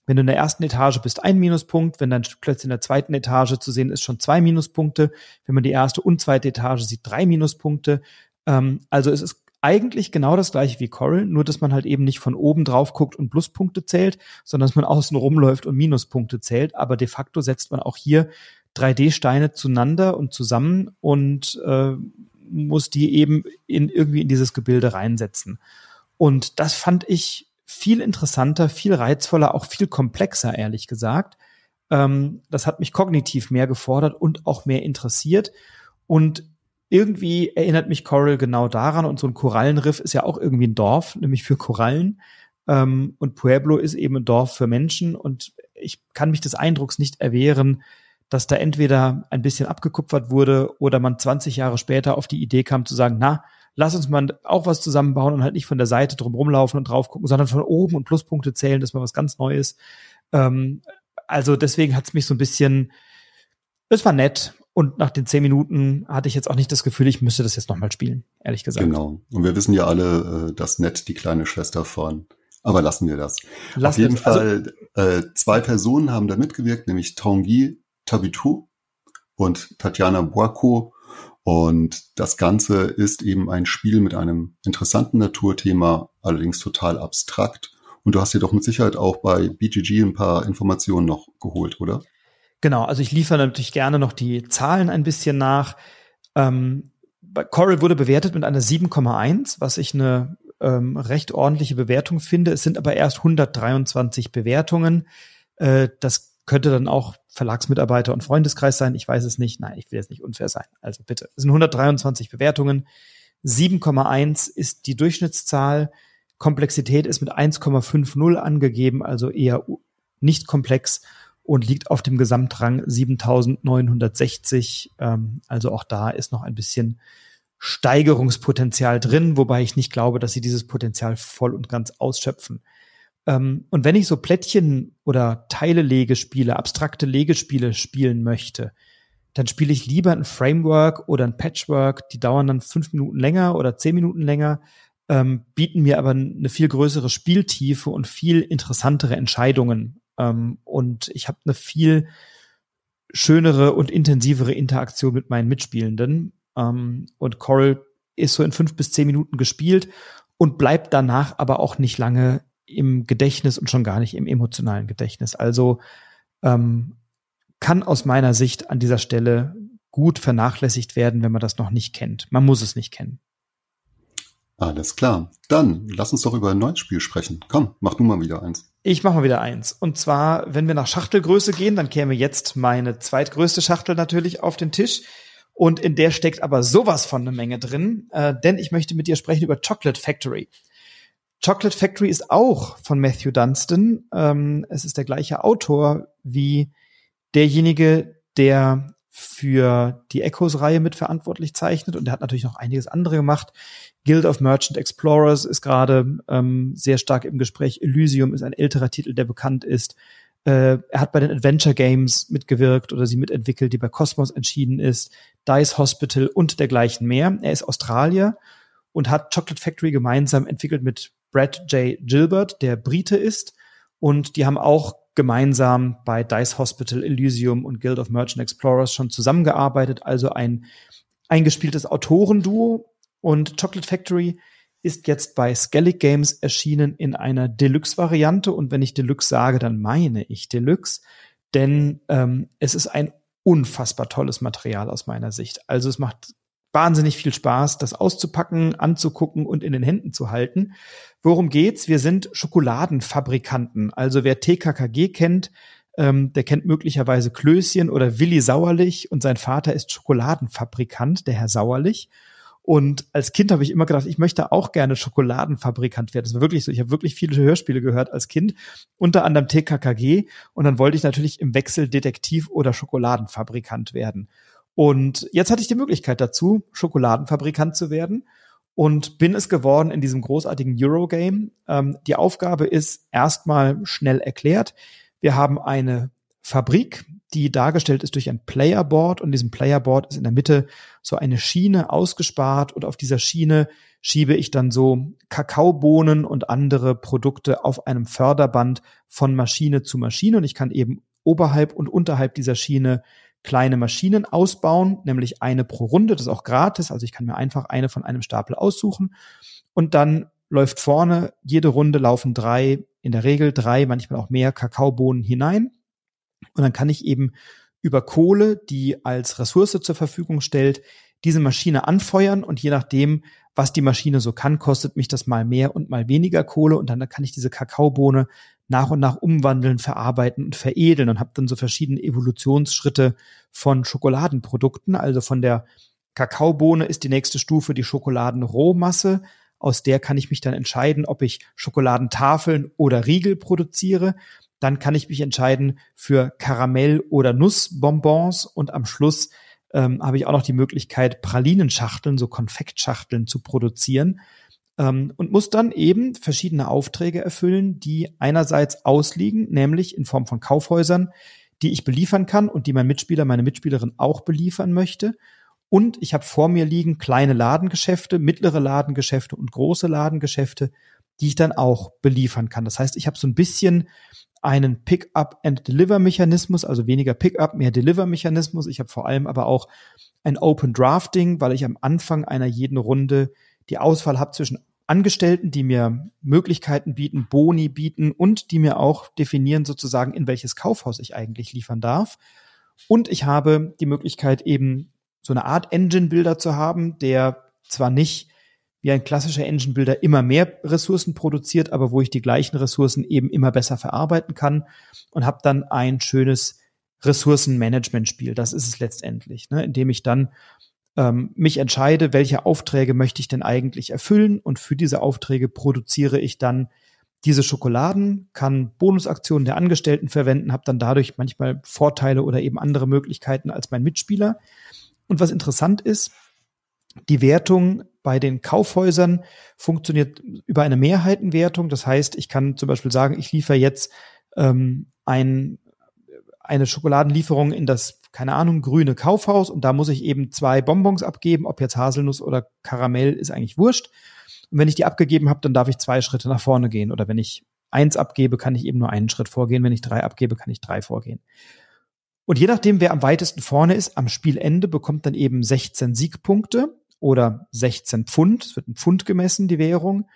wenn du in der ersten Etage bist, ein Minuspunkt. Wenn dein Klötzchen in der zweiten Etage zu sehen ist, schon zwei Minuspunkte. Wenn man die erste und zweite Etage sieht, drei Minuspunkte. Ähm, also es ist eigentlich genau das gleiche wie Coral, nur dass man halt eben nicht von oben drauf guckt und Pluspunkte zählt, sondern dass man [laughs] außen rumläuft und Minuspunkte zählt. Aber de facto setzt man auch hier 3D-Steine zueinander und zusammen und äh, muss die eben in, irgendwie in dieses Gebilde reinsetzen. Und das fand ich viel interessanter, viel reizvoller, auch viel komplexer, ehrlich gesagt. Ähm, das hat mich kognitiv mehr gefordert und auch mehr interessiert. Und irgendwie erinnert mich Coral genau daran. Und so ein Korallenriff ist ja auch irgendwie ein Dorf, nämlich für Korallen. Ähm, und Pueblo ist eben ein Dorf für Menschen. Und ich kann mich des Eindrucks nicht erwehren, dass da entweder ein bisschen abgekupfert wurde oder man 20 Jahre später auf die Idee kam zu sagen, na, lass uns mal auch was zusammenbauen und halt nicht von der Seite drum rumlaufen und drauf gucken, sondern von oben und Pluspunkte zählen, das war was ganz Neues. Ähm, also deswegen hat es mich so ein bisschen, es war nett. Und nach den zehn Minuten hatte ich jetzt auch nicht das Gefühl, ich müsste das jetzt nochmal spielen, ehrlich gesagt. Genau. Und wir wissen ja alle, äh, dass Nett die kleine Schwester von aber lassen wir das. Lass Auf jeden also Fall, also, äh, zwei Personen haben da mitgewirkt, nämlich Tanguy Tabitou und Tatjana Boaco. Und das Ganze ist eben ein Spiel mit einem interessanten Naturthema, allerdings total abstrakt. Und du hast dir doch mit Sicherheit auch bei BGG ein paar Informationen noch geholt, oder? Genau, also ich liefere natürlich gerne noch die Zahlen ein bisschen nach. Ähm, Coral wurde bewertet mit einer 7,1, was ich eine ähm, recht ordentliche Bewertung finde. Es sind aber erst 123 Bewertungen. Äh, das könnte dann auch Verlagsmitarbeiter und Freundeskreis sein. Ich weiß es nicht. Nein, ich will jetzt nicht unfair sein. Also bitte. Es sind 123 Bewertungen. 7,1 ist die Durchschnittszahl. Komplexität ist mit 1,50 angegeben, also eher nicht komplex und liegt auf dem Gesamtrang 7960. Ähm, also auch da ist noch ein bisschen Steigerungspotenzial drin, wobei ich nicht glaube, dass sie dieses Potenzial voll und ganz ausschöpfen. Ähm, und wenn ich so Plättchen oder Teile-Legespiele, abstrakte Legespiele spielen möchte, dann spiele ich lieber ein Framework oder ein Patchwork, die dauern dann fünf Minuten länger oder zehn Minuten länger, ähm, bieten mir aber eine viel größere Spieltiefe und viel interessantere Entscheidungen. Ähm, und ich habe eine viel schönere und intensivere Interaktion mit meinen Mitspielenden. Ähm, und Coral ist so in fünf bis zehn Minuten gespielt und bleibt danach aber auch nicht lange im Gedächtnis und schon gar nicht im emotionalen Gedächtnis. Also ähm, kann aus meiner Sicht an dieser Stelle gut vernachlässigt werden, wenn man das noch nicht kennt. Man muss es nicht kennen. Alles klar. Dann lass uns doch über ein neues Spiel sprechen. Komm, mach du mal wieder eins. Ich mach mal wieder eins. Und zwar, wenn wir nach Schachtelgröße gehen, dann käme jetzt meine zweitgrößte Schachtel natürlich auf den Tisch. Und in der steckt aber sowas von eine Menge drin, äh, denn ich möchte mit dir sprechen über Chocolate Factory. Chocolate Factory ist auch von Matthew Dunstan. Ähm, es ist der gleiche Autor wie derjenige, der für die Echoes-Reihe mitverantwortlich zeichnet und er hat natürlich noch einiges andere gemacht. Guild of Merchant Explorers ist gerade ähm, sehr stark im Gespräch. Elysium ist ein älterer Titel, der bekannt ist. Äh, er hat bei den Adventure Games mitgewirkt oder sie mitentwickelt, die bei Cosmos entschieden ist. Dice Hospital und dergleichen mehr. Er ist Australier und hat Chocolate Factory gemeinsam entwickelt mit Brad J. Gilbert, der Brite ist. Und die haben auch gemeinsam bei Dice Hospital, Elysium und Guild of Merchant Explorers schon zusammengearbeitet, also ein eingespieltes Autorenduo. Und Chocolate Factory ist jetzt bei Skellig Games erschienen in einer Deluxe-Variante. Und wenn ich Deluxe sage, dann meine ich Deluxe, denn ähm, es ist ein unfassbar tolles Material aus meiner Sicht. Also es macht wahnsinnig viel Spaß, das auszupacken, anzugucken und in den Händen zu halten. Worum geht's? Wir sind Schokoladenfabrikanten. Also wer TKKG kennt, ähm, der kennt möglicherweise Klößchen oder Willi Sauerlich und sein Vater ist Schokoladenfabrikant, der Herr Sauerlich. Und als Kind habe ich immer gedacht, ich möchte auch gerne Schokoladenfabrikant werden. Das war wirklich so. Ich habe wirklich viele Hörspiele gehört als Kind, unter anderem TKKG. Und dann wollte ich natürlich im Wechsel Detektiv oder Schokoladenfabrikant werden. Und jetzt hatte ich die Möglichkeit dazu, Schokoladenfabrikant zu werden und bin es geworden in diesem großartigen Eurogame. Ähm, die Aufgabe ist erstmal schnell erklärt. Wir haben eine Fabrik, die dargestellt ist durch ein Playerboard und diesem Playerboard ist in der Mitte so eine Schiene ausgespart und auf dieser Schiene schiebe ich dann so Kakaobohnen und andere Produkte auf einem Förderband von Maschine zu Maschine und ich kann eben oberhalb und unterhalb dieser Schiene kleine Maschinen ausbauen, nämlich eine pro Runde. Das ist auch gratis. Also ich kann mir einfach eine von einem Stapel aussuchen. Und dann läuft vorne, jede Runde laufen drei, in der Regel drei, manchmal auch mehr Kakaobohnen hinein. Und dann kann ich eben über Kohle, die als Ressource zur Verfügung stellt, diese Maschine anfeuern und je nachdem, was die Maschine so kann, kostet mich das mal mehr und mal weniger Kohle und dann kann ich diese Kakaobohne nach und nach umwandeln, verarbeiten und veredeln und habe dann so verschiedene Evolutionsschritte von Schokoladenprodukten. Also von der Kakaobohne ist die nächste Stufe die Schokoladenrohmasse. Aus der kann ich mich dann entscheiden, ob ich Schokoladentafeln oder Riegel produziere. Dann kann ich mich entscheiden für Karamell- oder Nussbonbons und am Schluss ähm, habe ich auch noch die Möglichkeit, Pralinenschachteln, so Konfektschachteln zu produzieren ähm, und muss dann eben verschiedene Aufträge erfüllen, die einerseits ausliegen, nämlich in Form von Kaufhäusern, die ich beliefern kann und die mein Mitspieler, meine Mitspielerin auch beliefern möchte. Und ich habe vor mir liegen kleine Ladengeschäfte, mittlere Ladengeschäfte und große Ladengeschäfte, die ich dann auch beliefern kann. Das heißt, ich habe so ein bisschen einen Pick-up-and-Deliver-Mechanismus, also weniger Pick-up, mehr Deliver-Mechanismus. Ich habe vor allem aber auch ein Open Drafting, weil ich am Anfang einer jeden Runde die Auswahl habe zwischen Angestellten, die mir Möglichkeiten bieten, Boni bieten und die mir auch definieren sozusagen, in welches Kaufhaus ich eigentlich liefern darf. Und ich habe die Möglichkeit eben so eine Art Engine-Builder zu haben, der zwar nicht wie ein klassischer Engine Builder immer mehr Ressourcen produziert, aber wo ich die gleichen Ressourcen eben immer besser verarbeiten kann und habe dann ein schönes Ressourcenmanagement-Spiel. Das ist es letztendlich, ne, indem ich dann ähm, mich entscheide, welche Aufträge möchte ich denn eigentlich erfüllen und für diese Aufträge produziere ich dann diese Schokoladen, kann Bonusaktionen der Angestellten verwenden, habe dann dadurch manchmal Vorteile oder eben andere Möglichkeiten als mein Mitspieler. Und was interessant ist, die Wertung bei den Kaufhäusern funktioniert über eine Mehrheitenwertung. Das heißt, ich kann zum Beispiel sagen, ich liefere jetzt ähm, ein, eine Schokoladenlieferung in das, keine Ahnung, grüne Kaufhaus und da muss ich eben zwei Bonbons abgeben, ob jetzt Haselnuss oder Karamell, ist eigentlich wurscht. Und wenn ich die abgegeben habe, dann darf ich zwei Schritte nach vorne gehen. Oder wenn ich eins abgebe, kann ich eben nur einen Schritt vorgehen. Wenn ich drei abgebe, kann ich drei vorgehen. Und je nachdem, wer am weitesten vorne ist, am Spielende bekommt dann eben 16 Siegpunkte oder 16 Pfund. Es wird ein Pfund gemessen, die Währung.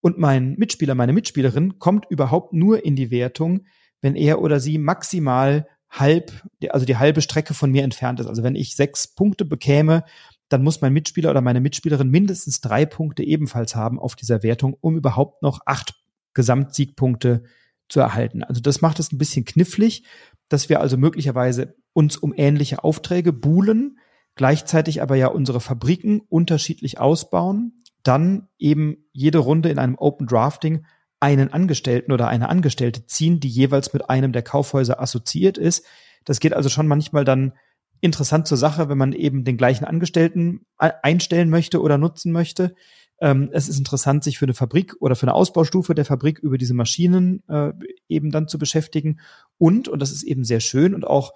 Und mein Mitspieler, meine Mitspielerin kommt überhaupt nur in die Wertung, wenn er oder sie maximal halb, also die halbe Strecke von mir entfernt ist. Also wenn ich sechs Punkte bekäme, dann muss mein Mitspieler oder meine Mitspielerin mindestens drei Punkte ebenfalls haben auf dieser Wertung, um überhaupt noch acht Gesamtsiegpunkte zu erhalten. Also das macht es ein bisschen knifflig, dass wir also möglicherweise uns um ähnliche Aufträge buhlen, gleichzeitig aber ja unsere Fabriken unterschiedlich ausbauen, dann eben jede Runde in einem Open Drafting einen Angestellten oder eine Angestellte ziehen, die jeweils mit einem der Kaufhäuser assoziiert ist. Das geht also schon manchmal dann interessant zur Sache, wenn man eben den gleichen Angestellten einstellen möchte oder nutzen möchte. Ähm, es ist interessant, sich für eine Fabrik oder für eine Ausbaustufe der Fabrik über diese Maschinen äh, eben dann zu beschäftigen. Und, und das ist eben sehr schön und auch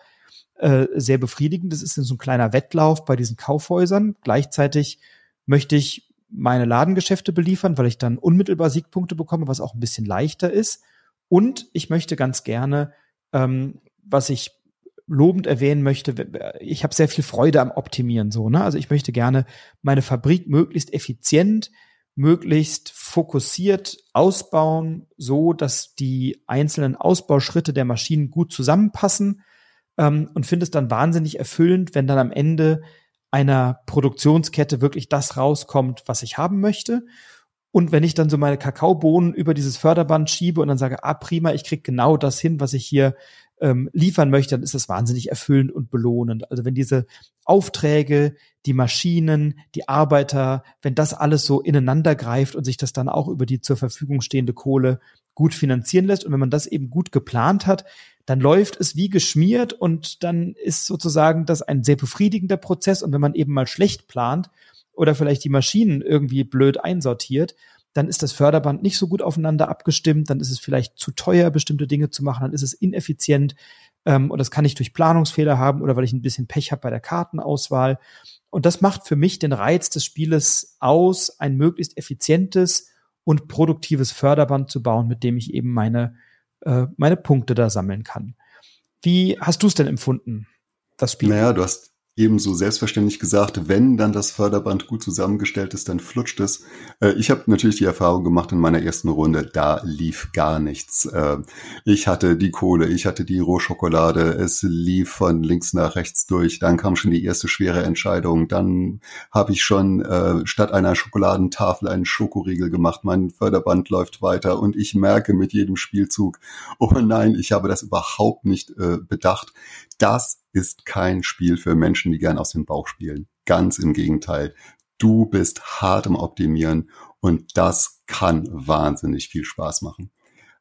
äh, sehr befriedigend. Das ist so ein kleiner Wettlauf bei diesen Kaufhäusern. Gleichzeitig möchte ich meine Ladengeschäfte beliefern, weil ich dann unmittelbar Siegpunkte bekomme, was auch ein bisschen leichter ist. Und ich möchte ganz gerne, ähm, was ich lobend erwähnen möchte, ich habe sehr viel Freude am Optimieren so, ne? Also ich möchte gerne meine Fabrik möglichst effizient, möglichst fokussiert ausbauen, so dass die einzelnen Ausbauschritte der Maschinen gut zusammenpassen ähm, und finde es dann wahnsinnig erfüllend, wenn dann am Ende einer Produktionskette wirklich das rauskommt, was ich haben möchte. Und wenn ich dann so meine Kakaobohnen über dieses Förderband schiebe und dann sage, ah prima, ich krieg genau das hin, was ich hier ähm, liefern möchte, dann ist das wahnsinnig erfüllend und belohnend. Also wenn diese Aufträge, die Maschinen, die Arbeiter, wenn das alles so ineinander greift und sich das dann auch über die zur Verfügung stehende Kohle gut finanzieren lässt und wenn man das eben gut geplant hat, dann läuft es wie geschmiert und dann ist sozusagen das ein sehr befriedigender Prozess. Und wenn man eben mal schlecht plant oder vielleicht die Maschinen irgendwie blöd einsortiert, dann ist das Förderband nicht so gut aufeinander abgestimmt, dann ist es vielleicht zu teuer, bestimmte Dinge zu machen, dann ist es ineffizient ähm, und das kann ich durch Planungsfehler haben oder weil ich ein bisschen Pech habe bei der Kartenauswahl. Und das macht für mich den Reiz des Spieles aus, ein möglichst effizientes und produktives Förderband zu bauen, mit dem ich eben meine äh, meine Punkte da sammeln kann. Wie hast du es denn empfunden, das Spiel? Naja, du hast, ebenso selbstverständlich gesagt, wenn dann das Förderband gut zusammengestellt ist, dann flutscht es. Äh, ich habe natürlich die Erfahrung gemacht in meiner ersten Runde, da lief gar nichts. Äh, ich hatte die Kohle, ich hatte die Rohschokolade, es lief von links nach rechts durch. Dann kam schon die erste schwere Entscheidung. Dann habe ich schon äh, statt einer Schokoladentafel einen Schokoriegel gemacht. Mein Förderband läuft weiter und ich merke mit jedem Spielzug, oh nein, ich habe das überhaupt nicht bedacht. Das ist kein Spiel für Menschen, die gern aus dem Bauch spielen. Ganz im Gegenteil. Du bist hart im Optimieren und das kann wahnsinnig viel Spaß machen.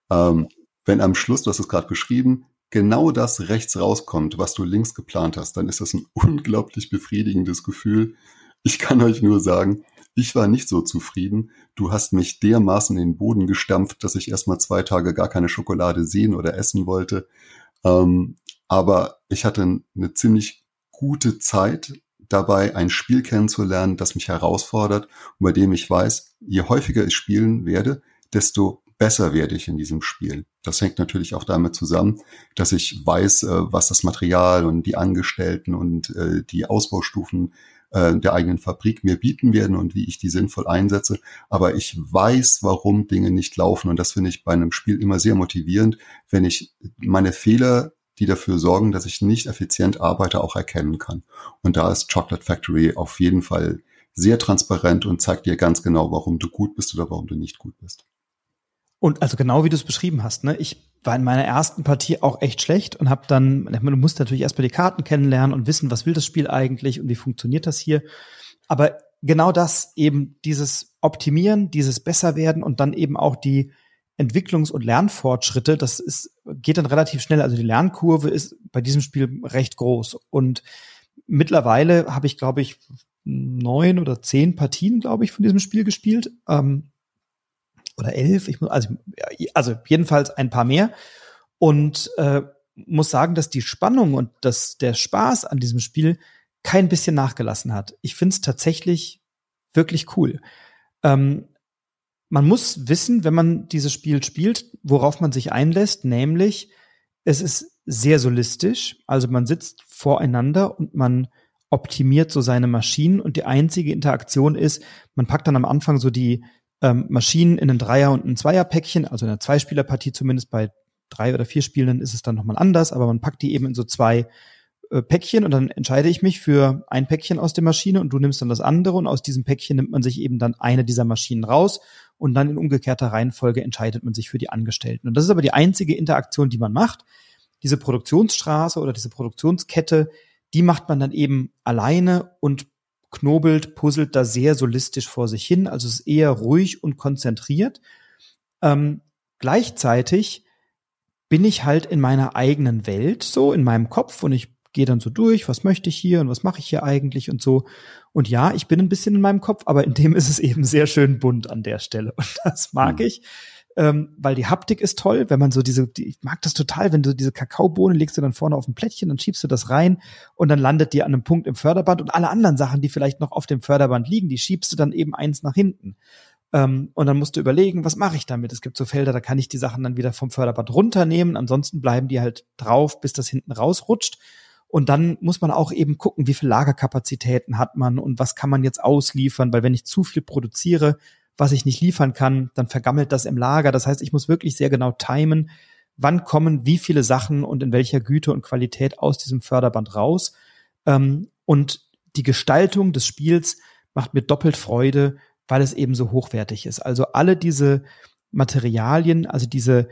Ähm, wenn am Schluss, du hast es gerade beschrieben, genau das rechts rauskommt, was du links geplant hast, dann ist das ein [laughs] unglaublich befriedigendes Gefühl. Ich kann euch nur sagen, ich war nicht so zufrieden. Du hast mich dermaßen in den Boden gestampft, dass ich erstmal zwei Tage gar keine Schokolade sehen oder essen wollte. Ähm, aber ich hatte eine ziemlich gute Zeit dabei, ein Spiel kennenzulernen, das mich herausfordert und bei dem ich weiß, je häufiger ich spielen werde, desto besser werde ich in diesem Spiel. Das hängt natürlich auch damit zusammen, dass ich weiß, äh, was das Material und die Angestellten und äh, die Ausbaustufen äh, der eigenen Fabrik mir bieten werden und wie ich die sinnvoll einsetze. Aber ich weiß, warum Dinge nicht laufen und das finde ich bei einem Spiel immer sehr motivierend, wenn ich meine Fehler die dafür sorgen, dass ich nicht effizient arbeite, auch erkennen kann. Und da ist Chocolate Factory auf jeden Fall sehr transparent und zeigt dir ganz genau, warum du gut bist oder warum du nicht gut bist. Und also genau wie du es beschrieben hast, ne? Ich war in meiner ersten Partie auch echt schlecht und habe dann, du musst natürlich erstmal die Karten kennenlernen und wissen, was will das Spiel eigentlich und wie funktioniert das hier. Aber genau das eben dieses Optimieren, dieses Besserwerden und dann eben auch die Entwicklungs- und Lernfortschritte, das ist, geht dann relativ schnell. Also die Lernkurve ist bei diesem Spiel recht groß. Und mittlerweile habe ich, glaube ich, neun oder zehn Partien, glaube ich, von diesem Spiel gespielt. Ähm, oder elf, ich muss, also, also jedenfalls ein paar mehr. Und äh, muss sagen, dass die Spannung und das, der Spaß an diesem Spiel kein bisschen nachgelassen hat. Ich finde es tatsächlich wirklich cool. Ähm, man muss wissen, wenn man dieses Spiel spielt, worauf man sich einlässt, nämlich es ist sehr solistisch, also man sitzt voreinander und man optimiert so seine Maschinen. Und die einzige Interaktion ist, man packt dann am Anfang so die ähm, Maschinen in ein Dreier- und ein Zweierpäckchen, also in einer Zweispielerpartie zumindest. Bei drei oder vier Spielenden ist es dann nochmal anders, aber man packt die eben in so zwei äh, Päckchen und dann entscheide ich mich für ein Päckchen aus der Maschine und du nimmst dann das andere und aus diesem Päckchen nimmt man sich eben dann eine dieser Maschinen raus und dann in umgekehrter Reihenfolge entscheidet man sich für die Angestellten. Und das ist aber die einzige Interaktion, die man macht. Diese Produktionsstraße oder diese Produktionskette, die macht man dann eben alleine und knobelt, puzzelt da sehr solistisch vor sich hin. Also es ist eher ruhig und konzentriert. Ähm, gleichzeitig bin ich halt in meiner eigenen Welt, so in meinem Kopf und ich gehe dann so durch, was möchte ich hier und was mache ich hier eigentlich und so. Und ja, ich bin ein bisschen in meinem Kopf, aber in dem ist es eben sehr schön bunt an der Stelle. Und das mag mhm. ich. Ähm, weil die Haptik ist toll, wenn man so diese, die, ich mag das total, wenn du diese Kakaobohne legst du dann vorne auf ein Plättchen, dann schiebst du das rein und dann landet die an einem Punkt im Förderband und alle anderen Sachen, die vielleicht noch auf dem Förderband liegen, die schiebst du dann eben eins nach hinten. Ähm, und dann musst du überlegen, was mache ich damit? Es gibt so Felder, da kann ich die Sachen dann wieder vom Förderband runternehmen, ansonsten bleiben die halt drauf, bis das hinten rausrutscht. Und dann muss man auch eben gucken, wie viel Lagerkapazitäten hat man und was kann man jetzt ausliefern, weil wenn ich zu viel produziere, was ich nicht liefern kann, dann vergammelt das im Lager. Das heißt, ich muss wirklich sehr genau timen, wann kommen wie viele Sachen und in welcher Güte und Qualität aus diesem Förderband raus. Ähm, und die Gestaltung des Spiels macht mir doppelt Freude, weil es eben so hochwertig ist. Also alle diese Materialien, also diese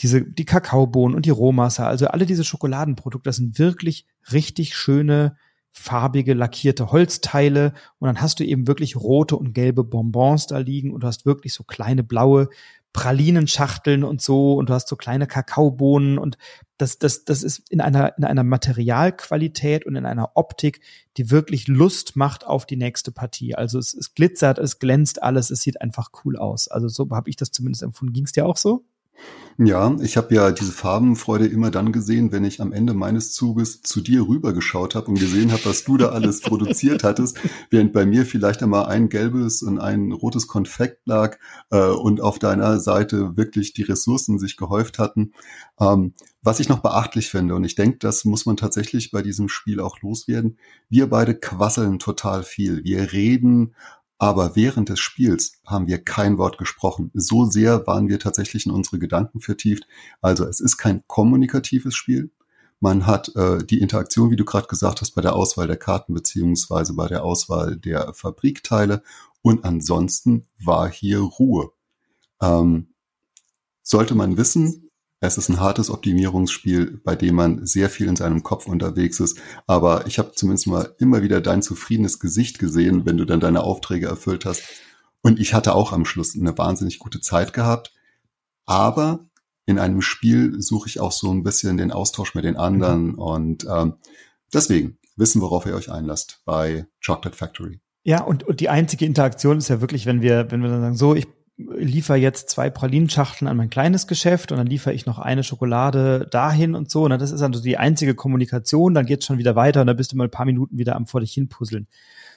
diese, die Kakaobohnen und die Rohmasse, also alle diese Schokoladenprodukte, das sind wirklich richtig schöne, farbige, lackierte Holzteile. Und dann hast du eben wirklich rote und gelbe Bonbons da liegen und du hast wirklich so kleine blaue Pralinenschachteln und so und du hast so kleine Kakaobohnen und das, das, das ist in einer, in einer Materialqualität und in einer Optik, die wirklich Lust macht auf die nächste Partie. Also es, es glitzert, es glänzt alles, es sieht einfach cool aus. Also so habe ich das zumindest empfunden. Ging es dir auch so? Ja, ich habe ja diese Farbenfreude immer dann gesehen, wenn ich am Ende meines Zuges zu dir rübergeschaut habe und gesehen habe, was du da alles produziert hattest, [laughs] während bei mir vielleicht einmal ein gelbes und ein rotes Konfekt lag äh, und auf deiner Seite wirklich die Ressourcen sich gehäuft hatten. Ähm, was ich noch beachtlich finde, und ich denke, das muss man tatsächlich bei diesem Spiel auch loswerden, wir beide quasseln total viel. Wir reden aber während des Spiels haben wir kein Wort gesprochen. So sehr waren wir tatsächlich in unsere Gedanken vertieft. Also es ist kein kommunikatives Spiel. Man hat äh, die Interaktion, wie du gerade gesagt hast, bei der Auswahl der Karten beziehungsweise bei der Auswahl der Fabrikteile. Und ansonsten war hier Ruhe. Ähm, sollte man wissen, es ist ein hartes Optimierungsspiel, bei dem man sehr viel in seinem Kopf unterwegs ist. Aber ich habe zumindest mal immer wieder dein zufriedenes Gesicht gesehen, wenn du dann deine Aufträge erfüllt hast. Und ich hatte auch am Schluss eine wahnsinnig gute Zeit gehabt. Aber in einem Spiel suche ich auch so ein bisschen den Austausch mit den anderen. Mhm. Und ähm, deswegen wissen, worauf ihr euch einlasst bei Chocolate Factory. Ja, und, und die einzige Interaktion ist ja wirklich, wenn wir, wenn wir dann sagen, so, ich liefere jetzt zwei Pralinschachteln an mein kleines Geschäft und dann liefere ich noch eine Schokolade dahin und so. Und das ist also die einzige Kommunikation, dann geht's schon wieder weiter und dann bist du mal ein paar Minuten wieder am vor dich hin puzzeln.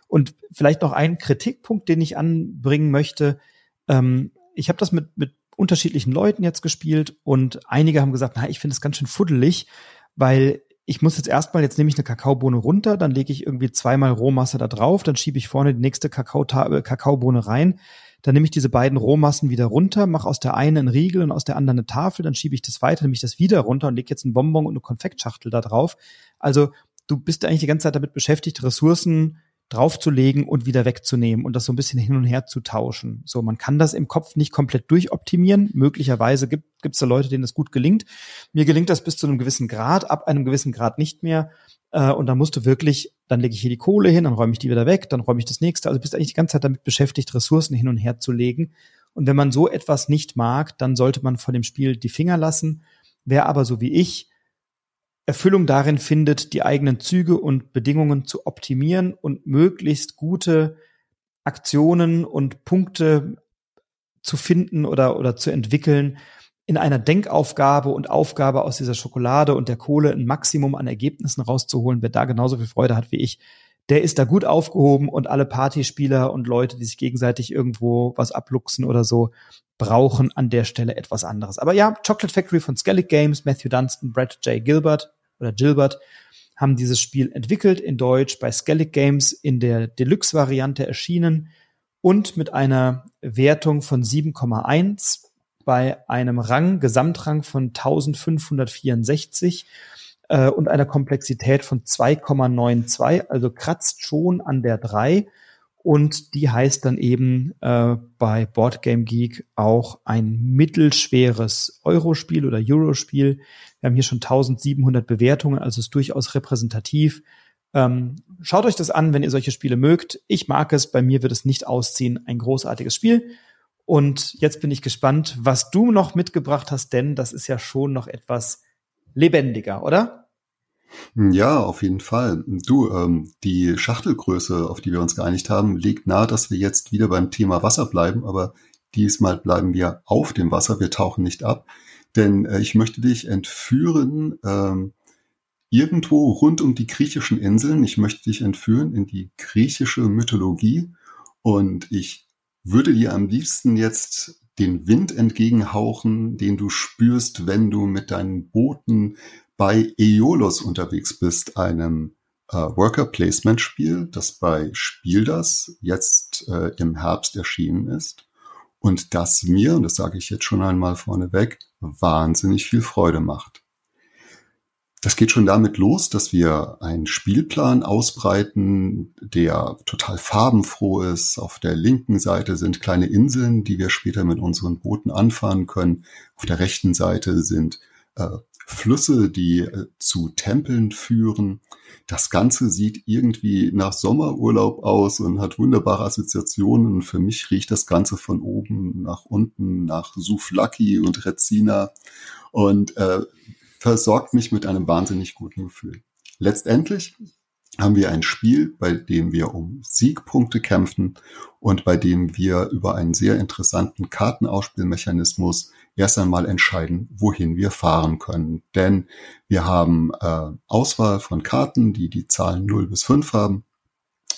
Und vielleicht noch ein Kritikpunkt, den ich anbringen möchte. Ähm, ich habe das mit, mit unterschiedlichen Leuten jetzt gespielt und einige haben gesagt, na, ich finde es ganz schön fuddelig, weil ich muss jetzt erstmal, jetzt nehme ich eine Kakaobohne runter, dann lege ich irgendwie zweimal Rohmasse da drauf, dann schiebe ich vorne die nächste Kakao Kakaobohne rein dann nehme ich diese beiden Rohmassen wieder runter, mache aus der einen einen Riegel und aus der anderen eine Tafel, dann schiebe ich das weiter, nehme ich das wieder runter und lege jetzt einen Bonbon und eine Konfektschachtel da drauf. Also du bist eigentlich die ganze Zeit damit beschäftigt, Ressourcen draufzulegen und wieder wegzunehmen und das so ein bisschen hin und her zu tauschen. So, man kann das im Kopf nicht komplett durchoptimieren. Möglicherweise gibt es da Leute, denen das gut gelingt. Mir gelingt das bis zu einem gewissen Grad, ab einem gewissen Grad nicht mehr. Äh, und dann musst du wirklich, dann lege ich hier die Kohle hin, dann räume ich die wieder weg, dann räume ich das nächste. Also bist eigentlich die ganze Zeit damit beschäftigt, Ressourcen hin und her zu legen. Und wenn man so etwas nicht mag, dann sollte man von dem Spiel die Finger lassen. Wer aber so wie ich Erfüllung darin findet, die eigenen Züge und Bedingungen zu optimieren und möglichst gute Aktionen und Punkte zu finden oder, oder zu entwickeln, in einer Denkaufgabe und Aufgabe aus dieser Schokolade und der Kohle ein Maximum an Ergebnissen rauszuholen, wer da genauso viel Freude hat wie ich, der ist da gut aufgehoben und alle Partyspieler und Leute, die sich gegenseitig irgendwo was abluchsen oder so, brauchen an der Stelle etwas anderes. Aber ja, Chocolate Factory von Skellig Games, Matthew Dunstan, Brad J. Gilbert, oder Gilbert haben dieses Spiel entwickelt in Deutsch bei Skellig Games in der Deluxe-Variante erschienen und mit einer Wertung von 7,1 bei einem Rang, Gesamtrang von 1564 äh, und einer Komplexität von 2,92, also kratzt schon an der 3 und die heißt dann eben äh, bei Boardgame Geek auch ein mittelschweres Eurospiel oder Eurospiel. Wir haben hier schon 1700 Bewertungen, also ist durchaus repräsentativ. Ähm, schaut euch das an, wenn ihr solche Spiele mögt. Ich mag es, bei mir wird es nicht ausziehen. Ein großartiges Spiel. Und jetzt bin ich gespannt, was du noch mitgebracht hast, denn das ist ja schon noch etwas lebendiger, oder? Ja, auf jeden Fall. Du, ähm, die Schachtelgröße, auf die wir uns geeinigt haben, legt nahe, dass wir jetzt wieder beim Thema Wasser bleiben, aber diesmal bleiben wir auf dem Wasser, wir tauchen nicht ab, denn äh, ich möchte dich entführen ähm, irgendwo rund um die griechischen Inseln. Ich möchte dich entführen in die griechische Mythologie und ich würde dir am liebsten jetzt den Wind entgegenhauchen, den du spürst, wenn du mit deinen Booten bei Eolos unterwegs bist, einem äh, Worker Placement Spiel, das bei Spiel das jetzt äh, im Herbst erschienen ist und das mir, und das sage ich jetzt schon einmal vorneweg, wahnsinnig viel Freude macht. Das geht schon damit los, dass wir einen Spielplan ausbreiten, der total farbenfroh ist. Auf der linken Seite sind kleine Inseln, die wir später mit unseren Booten anfahren können. Auf der rechten Seite sind äh, Flüsse, die äh, zu Tempeln führen. Das Ganze sieht irgendwie nach Sommerurlaub aus und hat wunderbare Assoziationen. Für mich riecht das Ganze von oben nach unten nach Souflaki und Rezina und äh, versorgt mich mit einem wahnsinnig guten Gefühl. Letztendlich haben wir ein Spiel, bei dem wir um Siegpunkte kämpfen und bei dem wir über einen sehr interessanten Kartenausspielmechanismus erst einmal entscheiden, wohin wir fahren können. Denn wir haben äh, Auswahl von Karten, die die Zahlen 0 bis 5 haben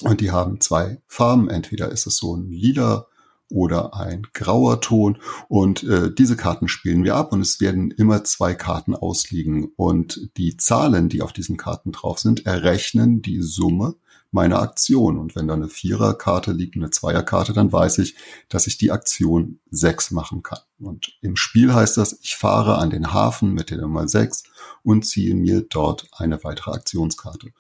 und die haben zwei Farben. Entweder ist es so ein lila oder ein grauer Ton. Und äh, diese Karten spielen wir ab und es werden immer zwei Karten ausliegen. Und die Zahlen, die auf diesen Karten drauf sind, errechnen die Summe meiner Aktion. Und wenn da eine Viererkarte liegt, eine Zweierkarte, dann weiß ich, dass ich die Aktion sechs machen kann. Und im Spiel heißt das, ich fahre an den Hafen mit der Nummer sechs und ziehe mir dort eine weitere Aktionskarte.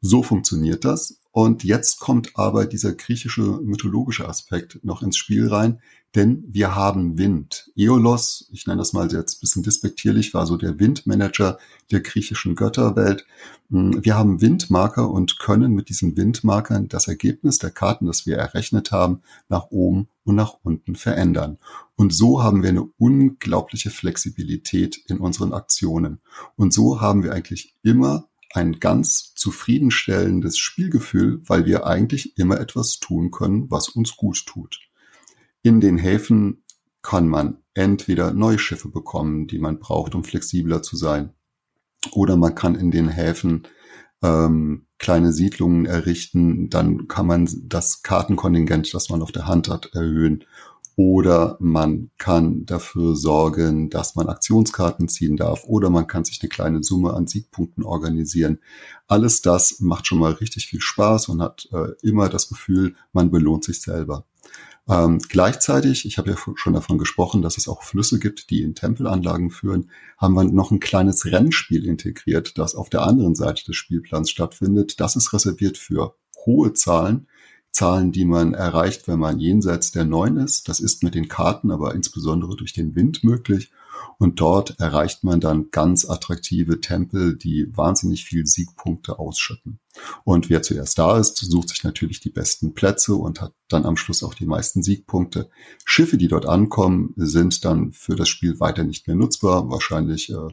So funktioniert das. Und jetzt kommt aber dieser griechische mythologische Aspekt noch ins Spiel rein, denn wir haben Wind. Aeolos, ich nenne das mal jetzt ein bisschen despektierlich, war so der Windmanager der griechischen Götterwelt. Hm, wir haben Windmarker und können mit diesen Windmarkern das Ergebnis der Karten, das wir errechnet haben, nach oben und nach unten verändern. Und so haben wir eine unglaubliche Flexibilität in unseren Aktionen. Und so haben wir eigentlich immer ein ganz zufriedenstellendes Spielgefühl, weil wir eigentlich immer etwas tun können, was uns gut tut. In den Häfen kann man entweder neue Schiffe bekommen, die man braucht, um flexibler zu sein, oder man kann in den Häfen ähm, kleine Siedlungen errichten, dann kann man das Kartenkontingent, das man auf der Hand hat, erhöhen oder man kann dafür sorgen, dass man Aktionskarten ziehen darf oder man kann sich eine kleine Summe an Siegpunkten organisieren. Alles das macht schon mal richtig viel Spaß und hat äh, immer das Gefühl, man belohnt sich selber. Ähm, gleichzeitig, ich habe ja schon davon gesprochen, dass es auch Flüsse gibt, die in Tempelanlagen führen, haben wir noch ein kleines Rennspiel integriert, das auf der anderen Seite des Spielplans stattfindet. Das ist reserviert für hohe Zahlen, Zahlen, die man erreicht, wenn man jenseits der neun ist. Das ist mit den Karten, aber insbesondere durch den Wind möglich. Und dort erreicht man dann ganz attraktive Tempel, die wahnsinnig viel Siegpunkte ausschütten. Und wer zuerst da ist, sucht sich natürlich die besten Plätze und hat dann am Schluss auch die meisten Siegpunkte. Schiffe, die dort ankommen, sind dann für das Spiel weiter nicht mehr nutzbar. Wahrscheinlich äh,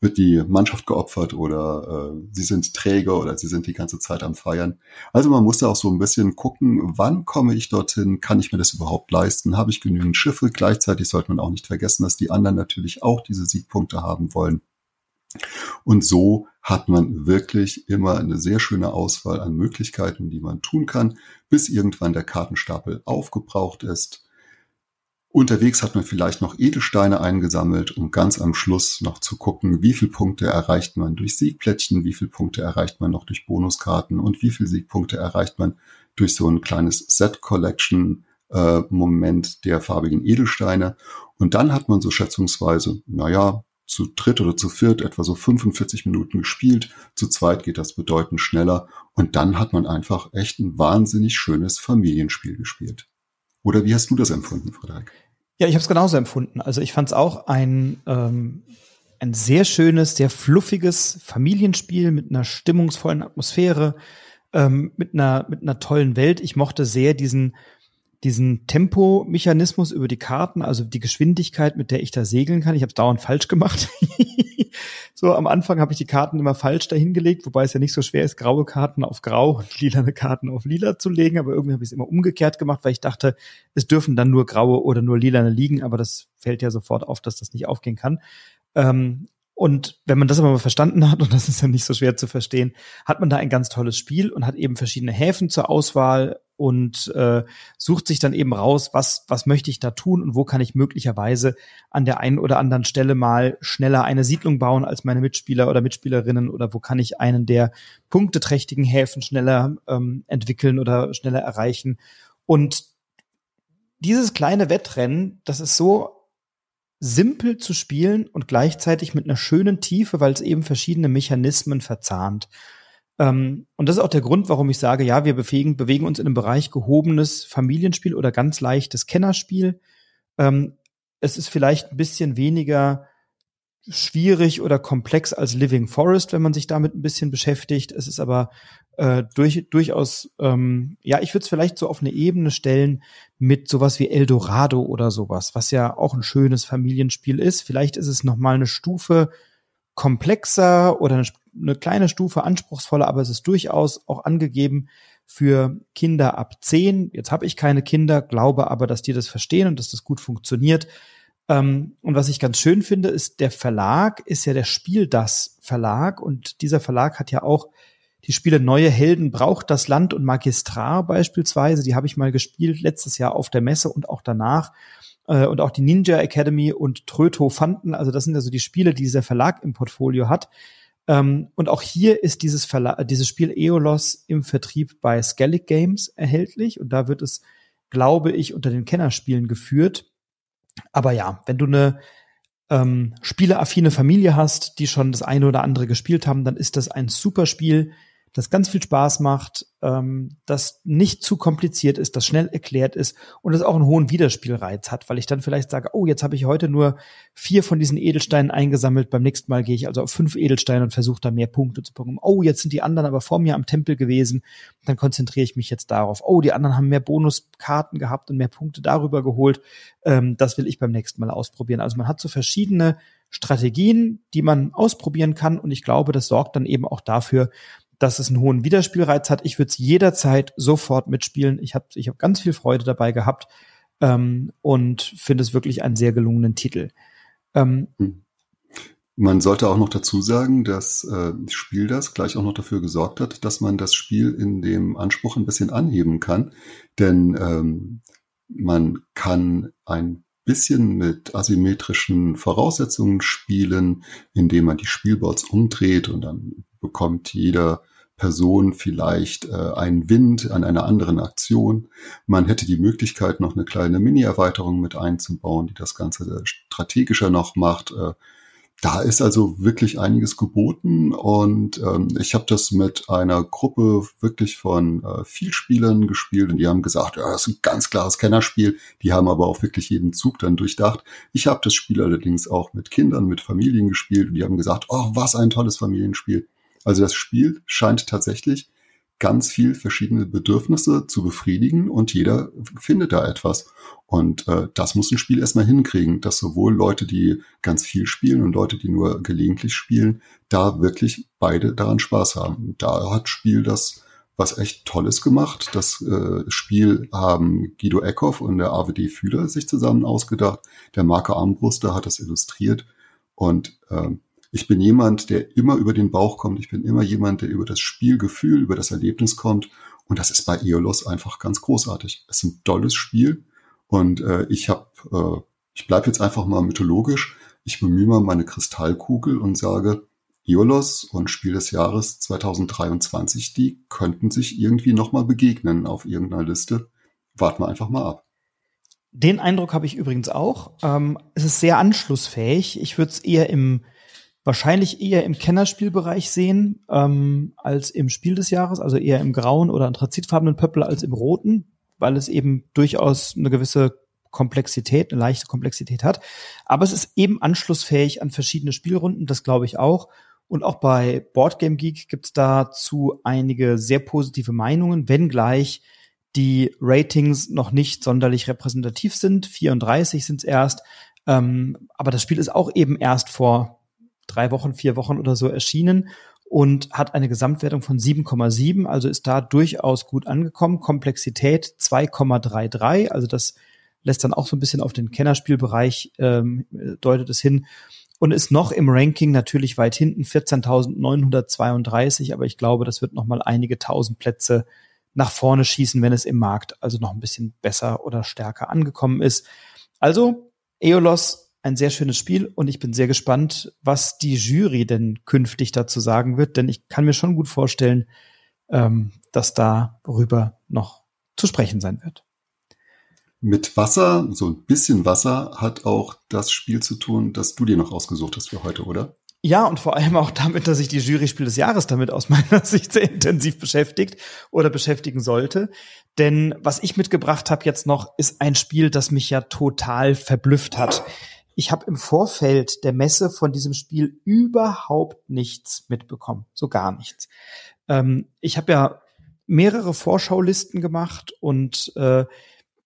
wird die Mannschaft geopfert oder äh, sie sind Träger oder sie sind die ganze Zeit am Feiern. Also man muss da auch so ein bisschen gucken, wann komme ich dorthin, kann ich mir das überhaupt leisten, habe ich genügend Schiffe. Gleichzeitig sollte man auch nicht vergessen, dass die anderen natürlich auch diese Siegpunkte haben wollen. Und so hat man wirklich immer eine sehr schöne Auswahl an Möglichkeiten, die man tun kann, bis irgendwann der Kartenstapel aufgebraucht ist Unterwegs hat man vielleicht noch Edelsteine eingesammelt, um ganz am Schluss noch zu gucken, wie viel Punkte erreicht man durch Siegplättchen, wie viel Punkte erreicht man noch durch Bonuskarten und wie viel Siegpunkte erreicht man durch so ein kleines Set Collection äh, der farbigen Edelsteine. Und dann hat man so schätzungsweise, naja, zu dritt oder zu viert etwa so 45 Minuten gespielt. Zu zweit geht das bedeutend schneller. Und dann hat man einfach echt ein wahnsinnig schönes Familienspiel gespielt. Oder wie hast du das empfunden, Frederik? Ja, ich habe es genauso empfunden. Also ich fand es auch ein, ähm, ein sehr schönes, sehr fluffiges Familienspiel mit einer stimmungsvollen Atmosphäre, ähm, mit einer mit einer tollen Welt. Ich mochte sehr diesen diesen Tempomechanismus über die Karten, also die Geschwindigkeit, mit der ich da segeln kann. Ich habe es dauernd falsch gemacht. [laughs] [laughs] so am Anfang habe ich die Karten immer falsch dahingelegt, wobei es ja nicht so schwer ist, graue Karten auf grau und [laughs] lilane Karten auf lila zu legen. Aber irgendwie habe ich es immer umgekehrt gemacht, weil ich dachte, es dürfen dann nur graue oder nur lilane liegen. Aber das fällt ja sofort auf, dass das nicht aufgehen kann. Ähm, und wenn man das aber mal verstanden hat, [laughs] und das ist ja nicht so schwer zu verstehen, hat man da ein ganz tolles Spiel und hat eben verschiedene Häfen zur Auswahl und äh, sucht sich dann eben raus, was, was möchte ich da tun und wo kann ich möglicherweise an der einen oder anderen Stelle mal schneller eine Siedlung bauen als meine Mitspieler oder Mitspielerinnen oder wo kann ich einen der punkteträchtigen Häfen schneller ähm, entwickeln oder schneller erreichen. Und dieses kleine Wettrennen, das ist so simpel zu spielen und gleichzeitig mit einer schönen Tiefe, weil es eben verschiedene Mechanismen verzahnt. Ähm, und das ist auch der Grund, warum ich sage, ja, wir bewegen, bewegen uns in einem Bereich gehobenes Familienspiel oder ganz leichtes Kennerspiel. Ähm, es ist vielleicht ein bisschen weniger schwierig oder komplex als Living Forest, wenn man sich damit ein bisschen beschäftigt. Es ist aber äh, durch, durchaus, ähm, ja, ich würde es vielleicht so auf eine Ebene stellen mit sowas wie Eldorado oder sowas, was ja auch ein schönes Familienspiel ist. Vielleicht ist es noch mal eine Stufe komplexer oder eine eine kleine Stufe anspruchsvoller, aber es ist durchaus auch angegeben für Kinder ab zehn. Jetzt habe ich keine Kinder, glaube aber, dass die das verstehen und dass das gut funktioniert. Ähm, und was ich ganz schön finde, ist, der Verlag ist ja der Spiel das Verlag. Und dieser Verlag hat ja auch die Spiele Neue Helden braucht das Land und Magistrar beispielsweise, die habe ich mal gespielt letztes Jahr auf der Messe und auch danach. Äh, und auch die Ninja Academy und Tröto fanden, also das sind ja so die Spiele, die dieser Verlag im Portfolio hat. Ähm, und auch hier ist dieses, Verla dieses Spiel Eolos im Vertrieb bei Skellig Games erhältlich. Und da wird es, glaube ich, unter den Kennerspielen geführt. Aber ja, wenn du eine ähm, spieleaffine Familie hast, die schon das eine oder andere gespielt haben, dann ist das ein super Spiel das ganz viel Spaß macht, ähm, das nicht zu kompliziert ist, das schnell erklärt ist und das auch einen hohen Wiederspielreiz hat, weil ich dann vielleicht sage, oh, jetzt habe ich heute nur vier von diesen Edelsteinen eingesammelt, beim nächsten Mal gehe ich also auf fünf Edelsteine und versuche da mehr Punkte zu bekommen. Oh, jetzt sind die anderen aber vor mir am Tempel gewesen, dann konzentriere ich mich jetzt darauf. Oh, die anderen haben mehr Bonuskarten gehabt und mehr Punkte darüber geholt. Ähm, das will ich beim nächsten Mal ausprobieren. Also man hat so verschiedene Strategien, die man ausprobieren kann und ich glaube, das sorgt dann eben auch dafür, dass es einen hohen Wiederspielreiz hat. Ich würde es jederzeit sofort mitspielen. Ich habe ich hab ganz viel Freude dabei gehabt ähm, und finde es wirklich einen sehr gelungenen Titel. Ähm, hm. man sollte auch noch dazu sagen, dass äh, Spiel das gleich auch noch dafür gesorgt hat, dass man das Spiel in dem Anspruch ein bisschen anheben kann. Denn ähm, man kann ein bisschen mit asymmetrischen Voraussetzungen spielen, indem man die Spielboards umdreht und dann bekommt jeder Person vielleicht äh, einen Wind an einer anderen Aktion. Man hätte die Möglichkeit, noch eine kleine Mini-Erweiterung mit einzubauen, die das Ganze strategischer noch macht. Äh, da ist also wirklich einiges geboten und ähm, ich habe das mit einer Gruppe wirklich von äh, Vielspielern gespielt und die haben gesagt, ja, das ist ein ganz klares Kennerspiel. Die haben aber auch wirklich jeden Zug dann durchdacht. Ich habe das Spiel allerdings auch mit Kindern, mit Familien gespielt und die haben gesagt, oh, was ein tolles Familienspiel. Also das Spiel scheint tatsächlich ganz viel verschiedene Bedürfnisse zu befriedigen und jeder findet da etwas. Und äh, das muss ein Spiel erstmal hinkriegen, dass sowohl Leute, die ganz viel spielen und Leute, die nur gelegentlich spielen, da wirklich beide daran Spaß haben. Da hat Spiel das was echt Tolles gemacht. Das äh, Spiel haben Guido Eckhoff und der AWD Fühler sich zusammen ausgedacht. Der Marco Armbruster hat das illustriert. Und äh, ich bin jemand, der immer über den Bauch kommt. Ich bin immer jemand, der über das Spielgefühl, über das Erlebnis kommt. Und das ist bei Eolos einfach ganz großartig. Es ist ein tolles Spiel. Und äh, ich habe, äh, ich bleibe jetzt einfach mal mythologisch. Ich bemühe mal meine Kristallkugel und sage, Eolos und Spiel des Jahres 2023, die könnten sich irgendwie nochmal begegnen auf irgendeiner Liste. Warten wir einfach mal ab. Den Eindruck habe ich übrigens auch. Ähm, es ist sehr anschlussfähig. Ich würde es eher im wahrscheinlich eher im Kennerspielbereich sehen ähm, als im Spiel des Jahres, also eher im grauen oder anthrazitfarbenen Pöppel als im roten, weil es eben durchaus eine gewisse Komplexität, eine leichte Komplexität hat. Aber es ist eben anschlussfähig an verschiedene Spielrunden, das glaube ich auch. Und auch bei Boardgame Geek gibt es dazu einige sehr positive Meinungen, wenngleich die Ratings noch nicht sonderlich repräsentativ sind. 34 sind es erst. Ähm, aber das Spiel ist auch eben erst vor drei Wochen, vier Wochen oder so erschienen und hat eine Gesamtwertung von 7,7, also ist da durchaus gut angekommen. Komplexität 2,33, also das lässt dann auch so ein bisschen auf den Kennerspielbereich ähm, deutet es hin und ist noch im Ranking natürlich weit hinten 14.932, aber ich glaube, das wird noch mal einige tausend Plätze nach vorne schießen, wenn es im Markt also noch ein bisschen besser oder stärker angekommen ist. Also Eolos ein sehr schönes Spiel und ich bin sehr gespannt, was die Jury denn künftig dazu sagen wird, denn ich kann mir schon gut vorstellen, ähm, dass darüber noch zu sprechen sein wird. Mit Wasser, so ein bisschen Wasser, hat auch das Spiel zu tun, das du dir noch ausgesucht hast für heute, oder? Ja, und vor allem auch damit, dass sich die Jury-Spiel des Jahres damit aus meiner [laughs] Sicht sehr intensiv beschäftigt oder beschäftigen sollte. Denn was ich mitgebracht habe jetzt noch, ist ein Spiel, das mich ja total verblüfft hat. Ich habe im Vorfeld der Messe von diesem Spiel überhaupt nichts mitbekommen, so gar nichts. Ähm, ich habe ja mehrere Vorschaulisten gemacht und äh,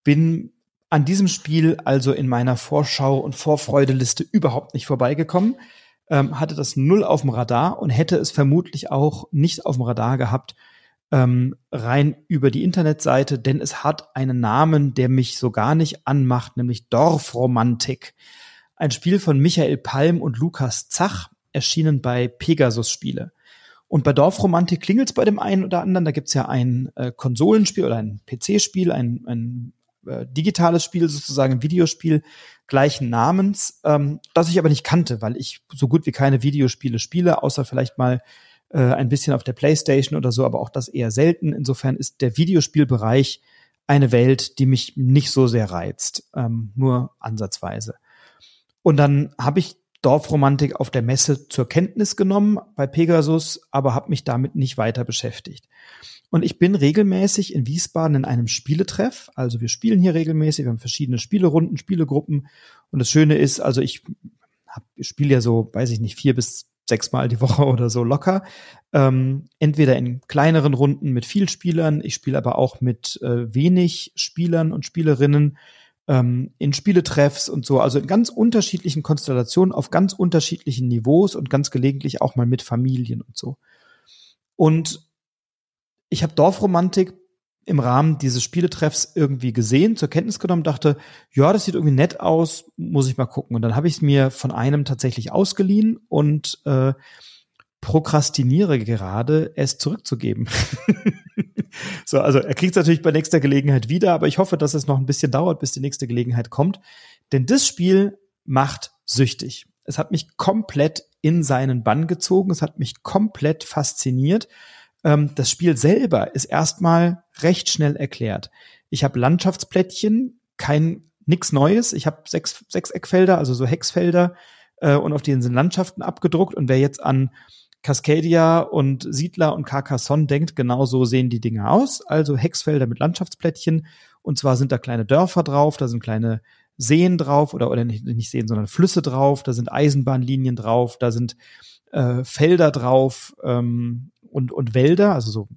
bin an diesem Spiel also in meiner Vorschau- und Vorfreudeliste überhaupt nicht vorbeigekommen. ähm, hatte das null auf dem Radar und hätte es vermutlich auch nicht auf dem Radar gehabt, ähm, rein über die Internetseite, denn es hat einen Namen, der mich so gar nicht anmacht, nämlich Dorfromantik. Ein Spiel von Michael Palm und Lukas Zach, erschienen bei Pegasus Spiele. Und bei Dorfromantik klingelt es bei dem einen oder anderen. Da gibt's ja ein äh, Konsolenspiel oder ein PC-Spiel, ein, ein äh, digitales Spiel, sozusagen ein Videospiel gleichen Namens, ähm, das ich aber nicht kannte, weil ich so gut wie keine Videospiele spiele, außer vielleicht mal äh, ein bisschen auf der Playstation oder so, aber auch das eher selten. Insofern ist der Videospielbereich eine Welt, die mich nicht so sehr reizt, ähm, nur ansatzweise. Und dann habe ich Dorfromantik auf der Messe zur Kenntnis genommen bei Pegasus, aber habe mich damit nicht weiter beschäftigt. Und ich bin regelmäßig in Wiesbaden in einem Spieletreff. Also wir spielen hier regelmäßig, wir haben verschiedene Spielerunden, Spielegruppen. Und das Schöne ist, also ich, spiele ja so, weiß ich nicht, vier bis sechs Mal die Woche [laughs] oder so locker. Ähm, entweder in kleineren Runden mit viel Spielern, ich spiele aber auch mit äh, wenig Spielern und Spielerinnen ähm, in Spieletreffs und so, also in ganz unterschiedlichen Konstellationen, auf ganz unterschiedlichen Niveaus und ganz gelegentlich auch mal mit Familien und so. Und ich habe Dorfromantik im Rahmen dieses Spieletreffs irgendwie gesehen, zur Kenntnis genommen, dachte, ja, das sieht irgendwie nett aus, muss ich mal gucken. Und dann habe ich es mir von einem tatsächlich ausgeliehen und äh, prokrastiniere gerade, es zurückzugeben. [laughs] so, also er kriegt es natürlich bei nächster Gelegenheit wieder, aber ich hoffe, dass es noch ein bisschen dauert, bis die nächste Gelegenheit kommt. Denn das Spiel macht süchtig. Es hat mich komplett in seinen Bann gezogen, es hat mich komplett fasziniert. Ähm, das Spiel selber ist erstmal recht schnell erklärt. Ich habe Landschaftsplättchen, kein nix Neues. Ich habe sechs, sechs Eckfelder, also so Hexfelder, äh, und auf denen sind Landschaften abgedruckt. Und wer jetzt an Cascadia und Siedler und Carcassonne denkt, genau so sehen die Dinge aus. Also Hexfelder mit Landschaftsplättchen. Und zwar sind da kleine Dörfer drauf, da sind kleine Seen drauf oder, oder nicht, nicht Seen, sondern Flüsse drauf, da sind Eisenbahnlinien drauf, da sind äh, Felder drauf ähm, und, und Wälder, also so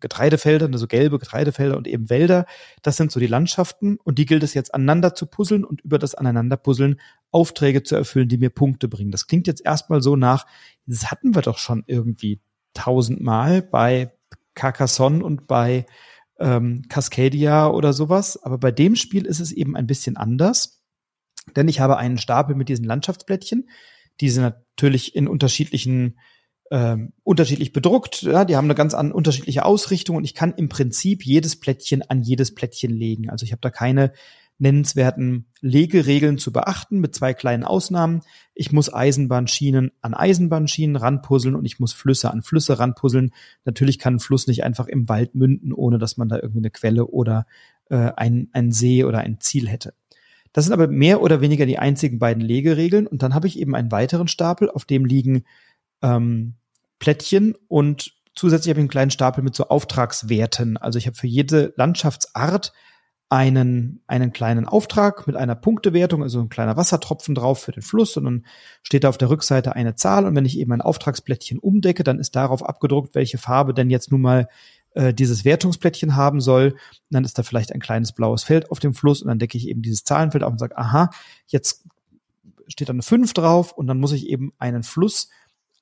Getreidefelder, so gelbe Getreidefelder und eben Wälder. Das sind so die Landschaften und die gilt es jetzt aneinander zu puzzeln und über das Aneinanderpuzzeln Aufträge zu erfüllen, die mir Punkte bringen. Das klingt jetzt erstmal so nach, das hatten wir doch schon irgendwie tausendmal bei Carcassonne und bei ähm, Cascadia oder sowas. Aber bei dem Spiel ist es eben ein bisschen anders, denn ich habe einen Stapel mit diesen Landschaftsplättchen. Die sind natürlich in unterschiedlichen ähm, unterschiedlich bedruckt. Ja, die haben eine ganz an, unterschiedliche Ausrichtung und ich kann im Prinzip jedes Plättchen an jedes Plättchen legen. Also ich habe da keine nennenswerten Legeregeln zu beachten, mit zwei kleinen Ausnahmen. Ich muss Eisenbahnschienen an Eisenbahnschienen ranpuzzeln und ich muss Flüsse an Flüsse ranpuzzeln. Natürlich kann ein Fluss nicht einfach im Wald münden, ohne dass man da irgendwie eine Quelle oder äh, ein, ein See oder ein Ziel hätte. Das sind aber mehr oder weniger die einzigen beiden Legeregeln. Und dann habe ich eben einen weiteren Stapel, auf dem liegen ähm, Plättchen und zusätzlich habe ich einen kleinen Stapel mit so Auftragswerten. Also ich habe für jede Landschaftsart einen, einen kleinen Auftrag mit einer Punktewertung, also ein kleiner Wassertropfen drauf für den Fluss und dann steht da auf der Rückseite eine Zahl und wenn ich eben ein Auftragsplättchen umdecke, dann ist darauf abgedruckt, welche Farbe denn jetzt nun mal äh, dieses Wertungsplättchen haben soll. Dann ist da vielleicht ein kleines blaues Feld auf dem Fluss und dann decke ich eben dieses Zahlenfeld auf und sage, aha, jetzt steht da eine 5 drauf und dann muss ich eben einen Fluss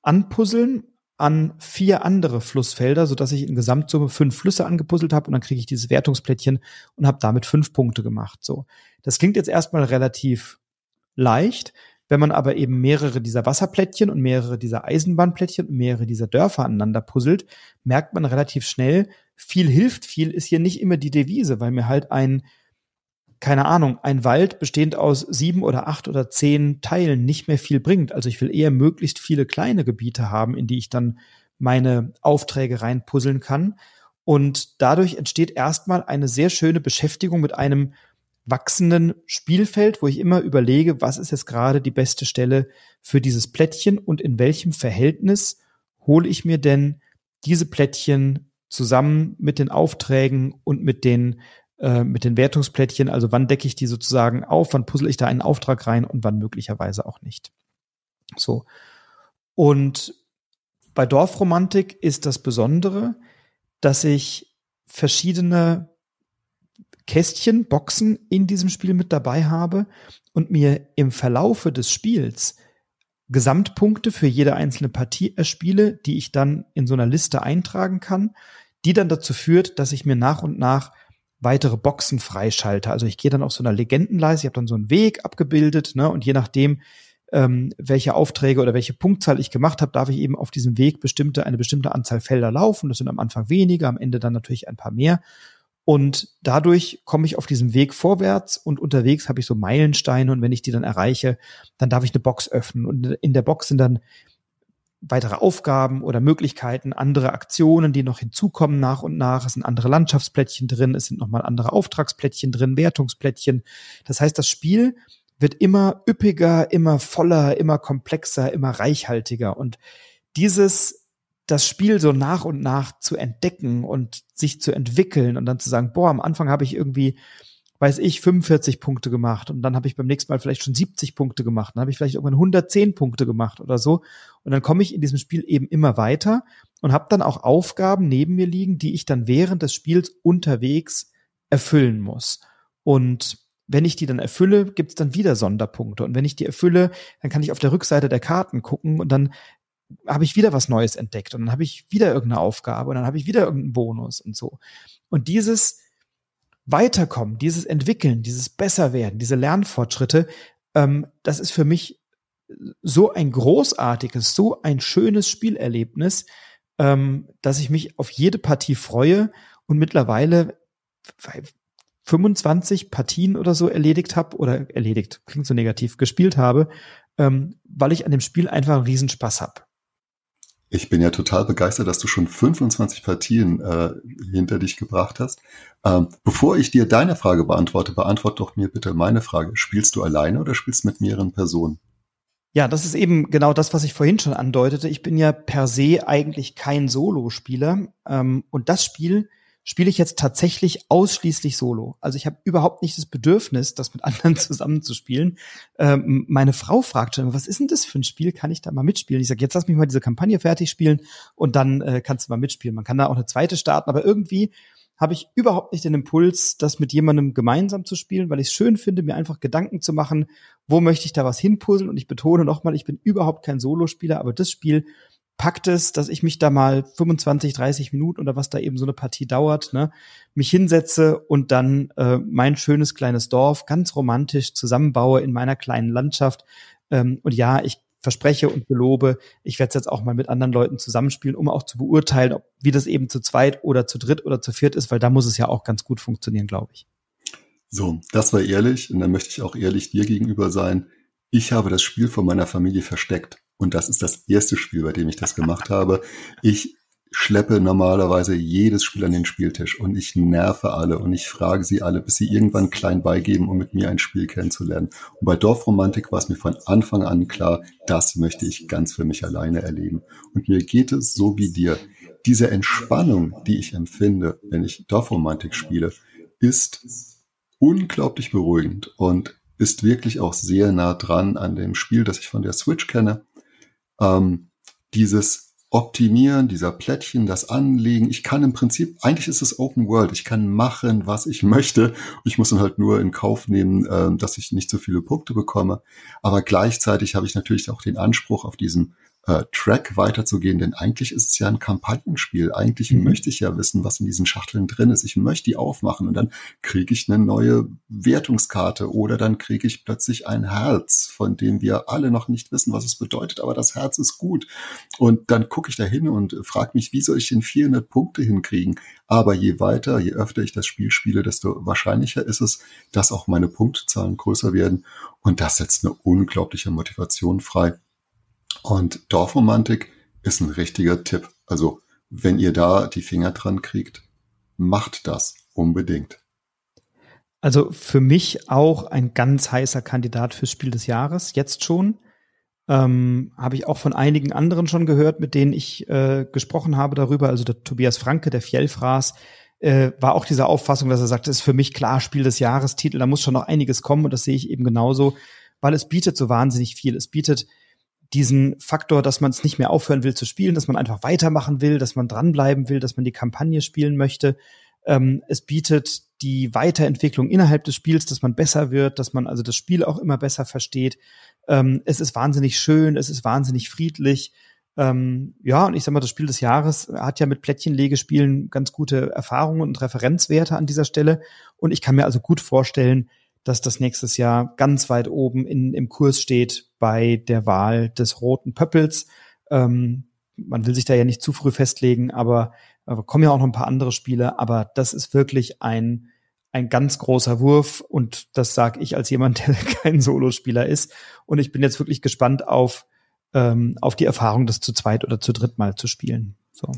anpuzzeln an vier andere Flussfelder, so dass ich in Gesamtsumme fünf Flüsse angepuzzelt habe und dann kriege ich dieses Wertungsplättchen und habe damit fünf Punkte gemacht. So, das klingt jetzt erstmal relativ leicht. Wenn man aber eben mehrere dieser Wasserplättchen und mehrere dieser Eisenbahnplättchen und mehrere dieser Dörfer aneinander puzzelt, merkt man relativ schnell, viel hilft viel ist hier nicht immer die Devise, weil mir halt ein keine Ahnung, ein Wald bestehend aus sieben oder acht oder zehn Teilen nicht mehr viel bringt. Also ich will eher möglichst viele kleine Gebiete haben, in die ich dann meine Aufträge reinpuzzeln kann. Und dadurch entsteht erstmal eine sehr schöne Beschäftigung mit einem wachsenden Spielfeld, wo ich immer überlege, was ist jetzt gerade die beste Stelle für dieses Plättchen und in welchem Verhältnis hole ich mir denn diese Plättchen zusammen mit den Aufträgen und mit den äh, mit den Wertungsplättchen, also wann decke ich die sozusagen auf, wann puzzle ich da einen Auftrag rein und wann möglicherweise auch nicht. So. Und bei Dorfromantik ist das Besondere, dass ich verschiedene Kästchen, Boxen in diesem Spiel mit dabei habe und mir im Verlaufe des Spiels Gesamtpunkte für jede einzelne Partie erspiele, die ich dann in so einer Liste eintragen kann, die dann dazu führt, dass ich mir nach und nach weitere Boxen freischalte. Also ich gehe dann auf so einer Legendenleiste, ich habe dann so einen Weg abgebildet, ne, und je nachdem, ähm, welche Aufträge oder welche Punktzahl ich gemacht habe, darf ich eben auf diesem Weg bestimmte, eine bestimmte Anzahl Felder laufen. Das sind am Anfang weniger, am Ende dann natürlich ein paar mehr. Und dadurch komme ich auf diesem Weg vorwärts und unterwegs habe ich so Meilensteine und wenn ich die dann erreiche, dann darf ich eine Box öffnen. Und in der Box sind dann weitere Aufgaben oder Möglichkeiten, andere Aktionen, die noch hinzukommen nach und nach. Es sind andere Landschaftsplättchen drin, es sind nochmal andere Auftragsplättchen drin, Wertungsplättchen. Das heißt, das Spiel wird immer üppiger, immer voller, immer komplexer, immer reichhaltiger. Und dieses das Spiel so nach und nach zu entdecken und sich zu entwickeln und dann zu sagen, boah, am Anfang habe ich irgendwie, weiß ich, 45 Punkte gemacht und dann habe ich beim nächsten Mal vielleicht schon 70 Punkte gemacht, dann habe ich vielleicht irgendwann 110 Punkte gemacht oder so und dann komme ich in diesem Spiel eben immer weiter und habe dann auch Aufgaben neben mir liegen, die ich dann während des Spiels unterwegs erfüllen muss. Und wenn ich die dann erfülle, gibt's dann wieder Sonderpunkte. Und wenn ich die erfülle, dann kann ich auf der Rückseite der Karten gucken und dann habe ich wieder was Neues entdeckt und dann habe ich wieder irgendeine Aufgabe und dann habe ich wieder irgendeinen Bonus und so. Und dieses Weiterkommen, dieses Entwickeln, dieses Besserwerden, diese Lernfortschritte, ähm, das ist für mich so ein großartiges, so ein schönes Spielerlebnis, ähm, dass ich mich auf jede Partie freue und mittlerweile 25 Partien oder so erledigt habe oder erledigt, klingt so negativ, gespielt habe, ähm, weil ich an dem Spiel einfach einen Riesenspaß habe. Ich bin ja total begeistert, dass du schon 25 Partien äh, hinter dich gebracht hast. Ähm, bevor ich dir deine Frage beantworte, beantworte doch mir bitte meine Frage. Spielst du alleine oder spielst du mit mehreren Personen? Ja, das ist eben genau das, was ich vorhin schon andeutete. Ich bin ja per se eigentlich kein Solospieler. Ähm, und das Spiel spiele ich jetzt tatsächlich ausschließlich solo. Also ich habe überhaupt nicht das Bedürfnis, das mit anderen [laughs] zusammenzuspielen. Ähm, meine Frau fragt schon, was ist denn das für ein Spiel? Kann ich da mal mitspielen? Ich sage, jetzt lass mich mal diese Kampagne fertig spielen und dann äh, kannst du mal mitspielen. Man kann da auch eine zweite starten, aber irgendwie habe ich überhaupt nicht den Impuls, das mit jemandem gemeinsam zu spielen, weil ich es schön finde, mir einfach Gedanken zu machen, wo möchte ich da was hinpuzzeln. Und ich betone nochmal, ich bin überhaupt kein Solospieler, aber das Spiel packt es, dass ich mich da mal 25, 30 Minuten oder was da eben so eine Partie dauert, ne, mich hinsetze und dann äh, mein schönes kleines Dorf ganz romantisch zusammenbaue in meiner kleinen Landschaft. Ähm, und ja, ich verspreche und belobe, ich werde es jetzt auch mal mit anderen Leuten zusammenspielen, um auch zu beurteilen, ob, wie das eben zu zweit oder zu dritt oder zu viert ist, weil da muss es ja auch ganz gut funktionieren, glaube ich. So, das war ehrlich und dann möchte ich auch ehrlich dir gegenüber sein. Ich habe das Spiel von meiner Familie versteckt. Und das ist das erste Spiel, bei dem ich das gemacht habe. Ich schleppe normalerweise jedes Spiel an den Spieltisch und ich nerve alle und ich frage sie alle, bis sie irgendwann klein beigeben, um mit mir ein Spiel kennenzulernen. Und bei Dorfromantik war es mir von Anfang an klar, das möchte ich ganz für mich alleine erleben. Und mir geht es so wie dir. Diese Entspannung, die ich empfinde, wenn ich Dorfromantik spiele, ist unglaublich beruhigend und ist wirklich auch sehr nah dran an dem Spiel, das ich von der Switch kenne ähm, dieses Optimieren dieser Plättchen, das Anlegen. Ich kann im Prinzip, eigentlich ist es Open World. Ich kann machen, was ich möchte. Ich muss dann halt nur in Kauf nehmen, äh, dass ich nicht so viele Punkte bekomme. Aber gleichzeitig habe ich natürlich auch den Anspruch auf diesen äh, Track weiterzugehen, denn eigentlich ist es ja ein Kampagnenspiel. Eigentlich mhm. möchte ich ja wissen, was in diesen Schachteln drin ist. Ich möchte die aufmachen und dann kriege ich eine neue Wertungskarte oder dann kriege ich plötzlich ein Herz, von dem wir alle noch nicht wissen, was es bedeutet, aber das Herz ist gut. Und dann gucke ich da hin und frage mich, wie soll ich denn 400 Punkte hinkriegen? Aber je weiter, je öfter ich das Spiel spiele, desto wahrscheinlicher ist es, dass auch meine Punktzahlen größer werden. Und das setzt eine unglaubliche Motivation frei. Und Dorfromantik ist ein richtiger Tipp. Also wenn ihr da die Finger dran kriegt, macht das unbedingt. Also für mich auch ein ganz heißer Kandidat fürs Spiel des Jahres, jetzt schon. Ähm, habe ich auch von einigen anderen schon gehört, mit denen ich äh, gesprochen habe darüber. Also der Tobias Franke, der Fjellfraß, äh, war auch dieser Auffassung, dass er sagt, das ist für mich klar Spiel des Jahrestitel, da muss schon noch einiges kommen und das sehe ich eben genauso, weil es bietet so wahnsinnig viel. Es bietet diesen Faktor, dass man es nicht mehr aufhören will zu spielen, dass man einfach weitermachen will, dass man dranbleiben will, dass man die Kampagne spielen möchte. Ähm, es bietet die Weiterentwicklung innerhalb des Spiels, dass man besser wird, dass man also das Spiel auch immer besser versteht. Ähm, es ist wahnsinnig schön, es ist wahnsinnig friedlich. Ähm, ja, und ich sag mal, das Spiel des Jahres hat ja mit Plättchenlegespielen ganz gute Erfahrungen und Referenzwerte an dieser Stelle. Und ich kann mir also gut vorstellen, dass das nächstes Jahr ganz weit oben in, im Kurs steht bei der Wahl des roten Pöppels. Ähm, man will sich da ja nicht zu früh festlegen, aber, aber kommen ja auch noch ein paar andere Spiele. Aber das ist wirklich ein, ein ganz großer Wurf und das sage ich als jemand, [laughs] der kein Solospieler ist. Und ich bin jetzt wirklich gespannt auf, ähm, auf die Erfahrung, das zu zweit oder zu dritt mal zu spielen. So.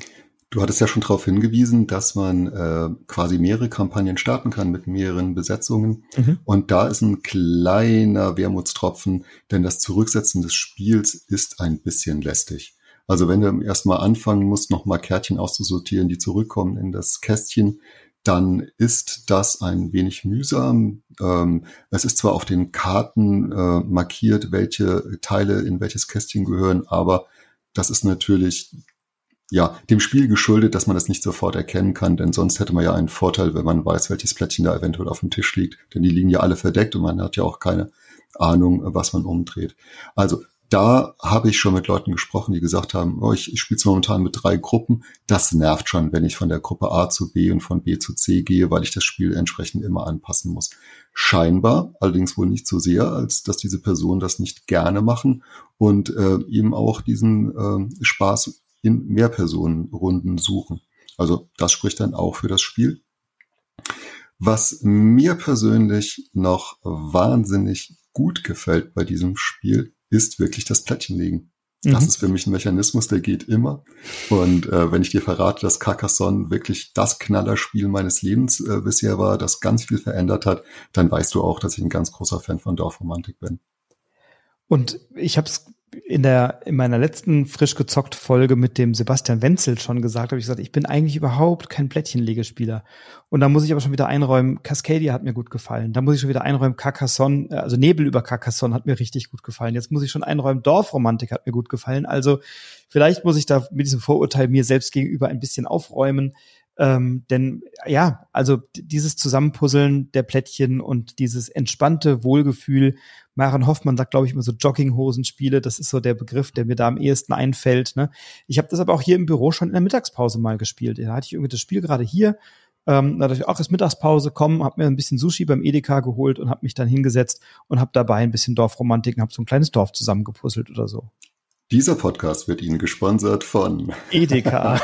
Du hattest ja schon darauf hingewiesen, dass man äh, quasi mehrere Kampagnen starten kann mit mehreren Besetzungen. Mhm. Und da ist ein kleiner Wermutstropfen, denn das Zurücksetzen des Spiels ist ein bisschen lästig. Also wenn du erstmal anfangen musst, nochmal Kärtchen auszusortieren, die zurückkommen in das Kästchen, dann ist das ein wenig mühsam. Ähm, es ist zwar auf den Karten äh, markiert, welche Teile in welches Kästchen gehören, aber das ist natürlich ja, dem Spiel geschuldet, dass man das nicht sofort erkennen kann, denn sonst hätte man ja einen Vorteil, wenn man weiß, welches Plättchen da eventuell auf dem Tisch liegt, denn die liegen ja alle verdeckt und man hat ja auch keine Ahnung, was man umdreht. Also da habe ich schon mit Leuten gesprochen, die gesagt haben, oh, ich, ich spiele momentan mit drei Gruppen. Das nervt schon, wenn ich von der Gruppe A zu B und von B zu C gehe, weil ich das Spiel entsprechend immer anpassen muss. Scheinbar, allerdings wohl nicht so sehr, als dass diese Personen das nicht gerne machen und äh, eben auch diesen äh, Spaß in Mehrpersonenrunden suchen. Also das spricht dann auch für das Spiel. Was mir persönlich noch wahnsinnig gut gefällt bei diesem Spiel, ist wirklich das Plättchenlegen. Das mhm. ist für mich ein Mechanismus, der geht immer. Und äh, wenn ich dir verrate, dass Carcassonne wirklich das Knallerspiel meines Lebens äh, bisher war, das ganz viel verändert hat, dann weißt du auch, dass ich ein ganz großer Fan von Dorfromantik bin. Und ich habe es in der in meiner letzten frisch gezockt Folge mit dem Sebastian Wenzel schon gesagt, habe ich gesagt, ich bin eigentlich überhaupt kein Plättchenlegespieler. Und da muss ich aber schon wieder einräumen, Cascadia hat mir gut gefallen. Da muss ich schon wieder einräumen, Carcassonne, äh, also Nebel über Carcassonne hat mir richtig gut gefallen. Jetzt muss ich schon einräumen, Dorfromantik hat mir gut gefallen. Also vielleicht muss ich da mit diesem Vorurteil mir selbst gegenüber ein bisschen aufräumen. Ähm, denn ja, also dieses Zusammenpuzzeln der Plättchen und dieses entspannte Wohlgefühl, Maren Hoffmann sagt, glaube ich, immer so Jogginghosenspiele. Das ist so der Begriff, der mir da am ehesten einfällt. Ne? Ich habe das aber auch hier im Büro schon in der Mittagspause mal gespielt. Da hatte ich irgendwie das Spiel gerade hier. Ähm, da dachte ich, ach, ist Mittagspause, komm, habe mir ein bisschen Sushi beim Edeka geholt und habe mich dann hingesetzt und habe dabei ein bisschen Dorfromantik und habe so ein kleines Dorf zusammengepuzzelt oder so. Dieser Podcast wird Ihnen gesponsert von Edeka.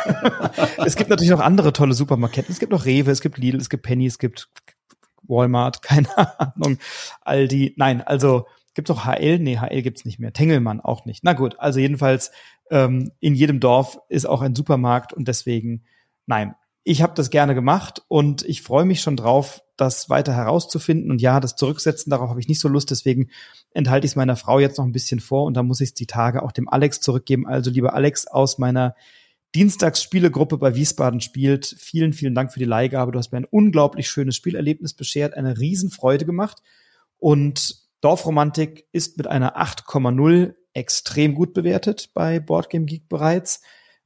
[laughs] es gibt natürlich noch andere tolle Supermarketten. Es gibt noch Rewe, es gibt Lidl, es gibt Penny, es gibt Walmart, [laughs] keine Ahnung, Aldi. Nein, also gibt's auch HL? Nee, HL gibt's nicht mehr. Tengelmann auch nicht. Na gut, also jedenfalls ähm, in jedem Dorf ist auch ein Supermarkt und deswegen, nein, ich habe das gerne gemacht und ich freue mich schon drauf, das weiter herauszufinden. Und ja, das Zurücksetzen, darauf habe ich nicht so Lust, deswegen enthalte ich es meiner Frau jetzt noch ein bisschen vor und dann muss ich es die Tage auch dem Alex zurückgeben. Also lieber Alex aus meiner Dienstagsspielegruppe bei Wiesbaden spielt. Vielen, vielen Dank für die Leihgabe. Du hast mir ein unglaublich schönes Spielerlebnis beschert, eine Riesenfreude gemacht. Und Dorfromantik ist mit einer 8,0 extrem gut bewertet bei Boardgame Geek bereits.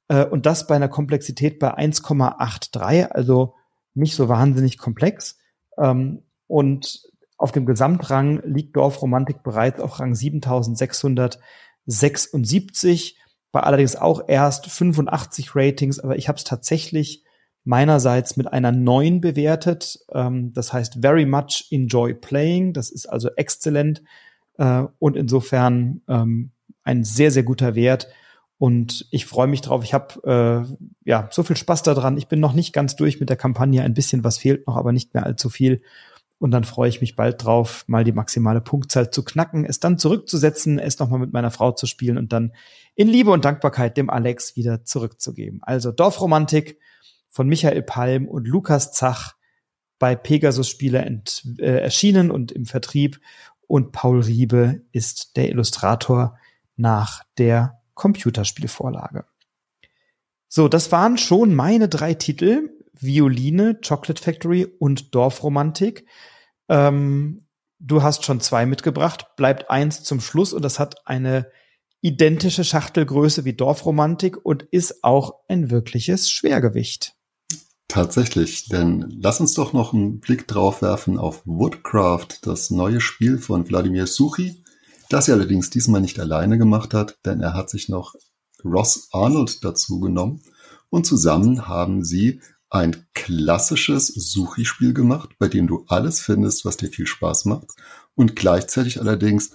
Äh, und das bei einer Komplexität bei 1,83, also nicht so wahnsinnig komplex. Ähm, und auf dem Gesamtrang liegt Dorfromantik bereits auf Rang 7676 war allerdings auch erst 85 Ratings, aber ich habe es tatsächlich meinerseits mit einer 9 bewertet. Ähm, das heißt, very much enjoy playing. Das ist also exzellent äh, und insofern ähm, ein sehr, sehr guter Wert. Und ich freue mich drauf. Ich habe äh, ja so viel Spaß daran. Ich bin noch nicht ganz durch mit der Kampagne. Ein bisschen was fehlt noch, aber nicht mehr allzu viel. Und dann freue ich mich bald drauf, mal die maximale Punktzahl zu knacken, es dann zurückzusetzen, es nochmal mit meiner Frau zu spielen und dann in Liebe und Dankbarkeit dem Alex wieder zurückzugeben. Also Dorfromantik von Michael Palm und Lukas Zach bei Pegasus Spiele äh, erschienen und im Vertrieb. Und Paul Riebe ist der Illustrator nach der Computerspielvorlage. So, das waren schon meine drei Titel. Violine, Chocolate Factory und Dorfromantik. Ähm, du hast schon zwei mitgebracht, bleibt eins zum Schluss und das hat eine identische Schachtelgröße wie Dorfromantik und ist auch ein wirkliches Schwergewicht. Tatsächlich, denn lass uns doch noch einen Blick drauf werfen auf Woodcraft, das neue Spiel von Wladimir Suchi, das er allerdings diesmal nicht alleine gemacht hat, denn er hat sich noch Ross Arnold dazu genommen und zusammen haben sie ein klassisches Suchi-Spiel gemacht, bei dem du alles findest, was dir viel Spaß macht und gleichzeitig allerdings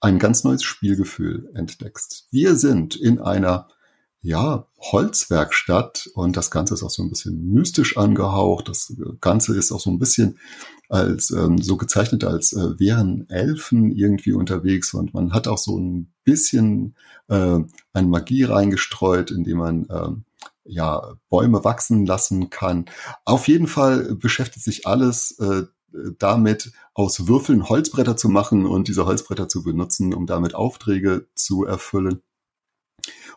ein ganz neues Spielgefühl entdeckst. Wir sind in einer ja, Holzwerkstatt und das Ganze ist auch so ein bisschen mystisch angehaucht. Das Ganze ist auch so ein bisschen als ähm, so gezeichnet, als äh, wären Elfen irgendwie unterwegs und man hat auch so ein bisschen äh, eine Magie reingestreut, indem man äh, ja Bäume wachsen lassen kann. Auf jeden Fall beschäftigt sich alles äh, damit, aus Würfeln Holzbretter zu machen und diese Holzbretter zu benutzen, um damit Aufträge zu erfüllen.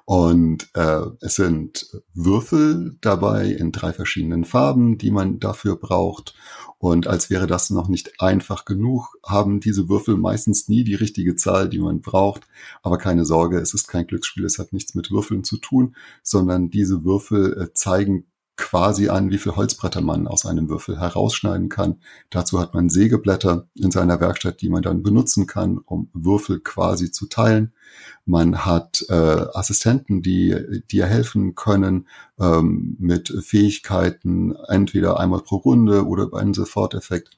Und äh, es sind Würfel dabei in drei verschiedenen Farben, die man dafür braucht. Und als wäre das noch nicht einfach genug, haben diese Würfel meistens nie die richtige Zahl, die man braucht. Aber keine Sorge, es ist kein Glücksspiel, es hat nichts mit Würfeln zu tun, sondern diese Würfel äh, zeigen quasi an, wie viel Holzbretter man aus einem Würfel herausschneiden kann. Dazu hat man Sägeblätter in seiner Werkstatt, die man dann benutzen kann, um Würfel quasi zu teilen. Man hat äh, Assistenten, die dir helfen können ähm, mit Fähigkeiten, entweder einmal pro Runde oder bei einem Soforteffekt,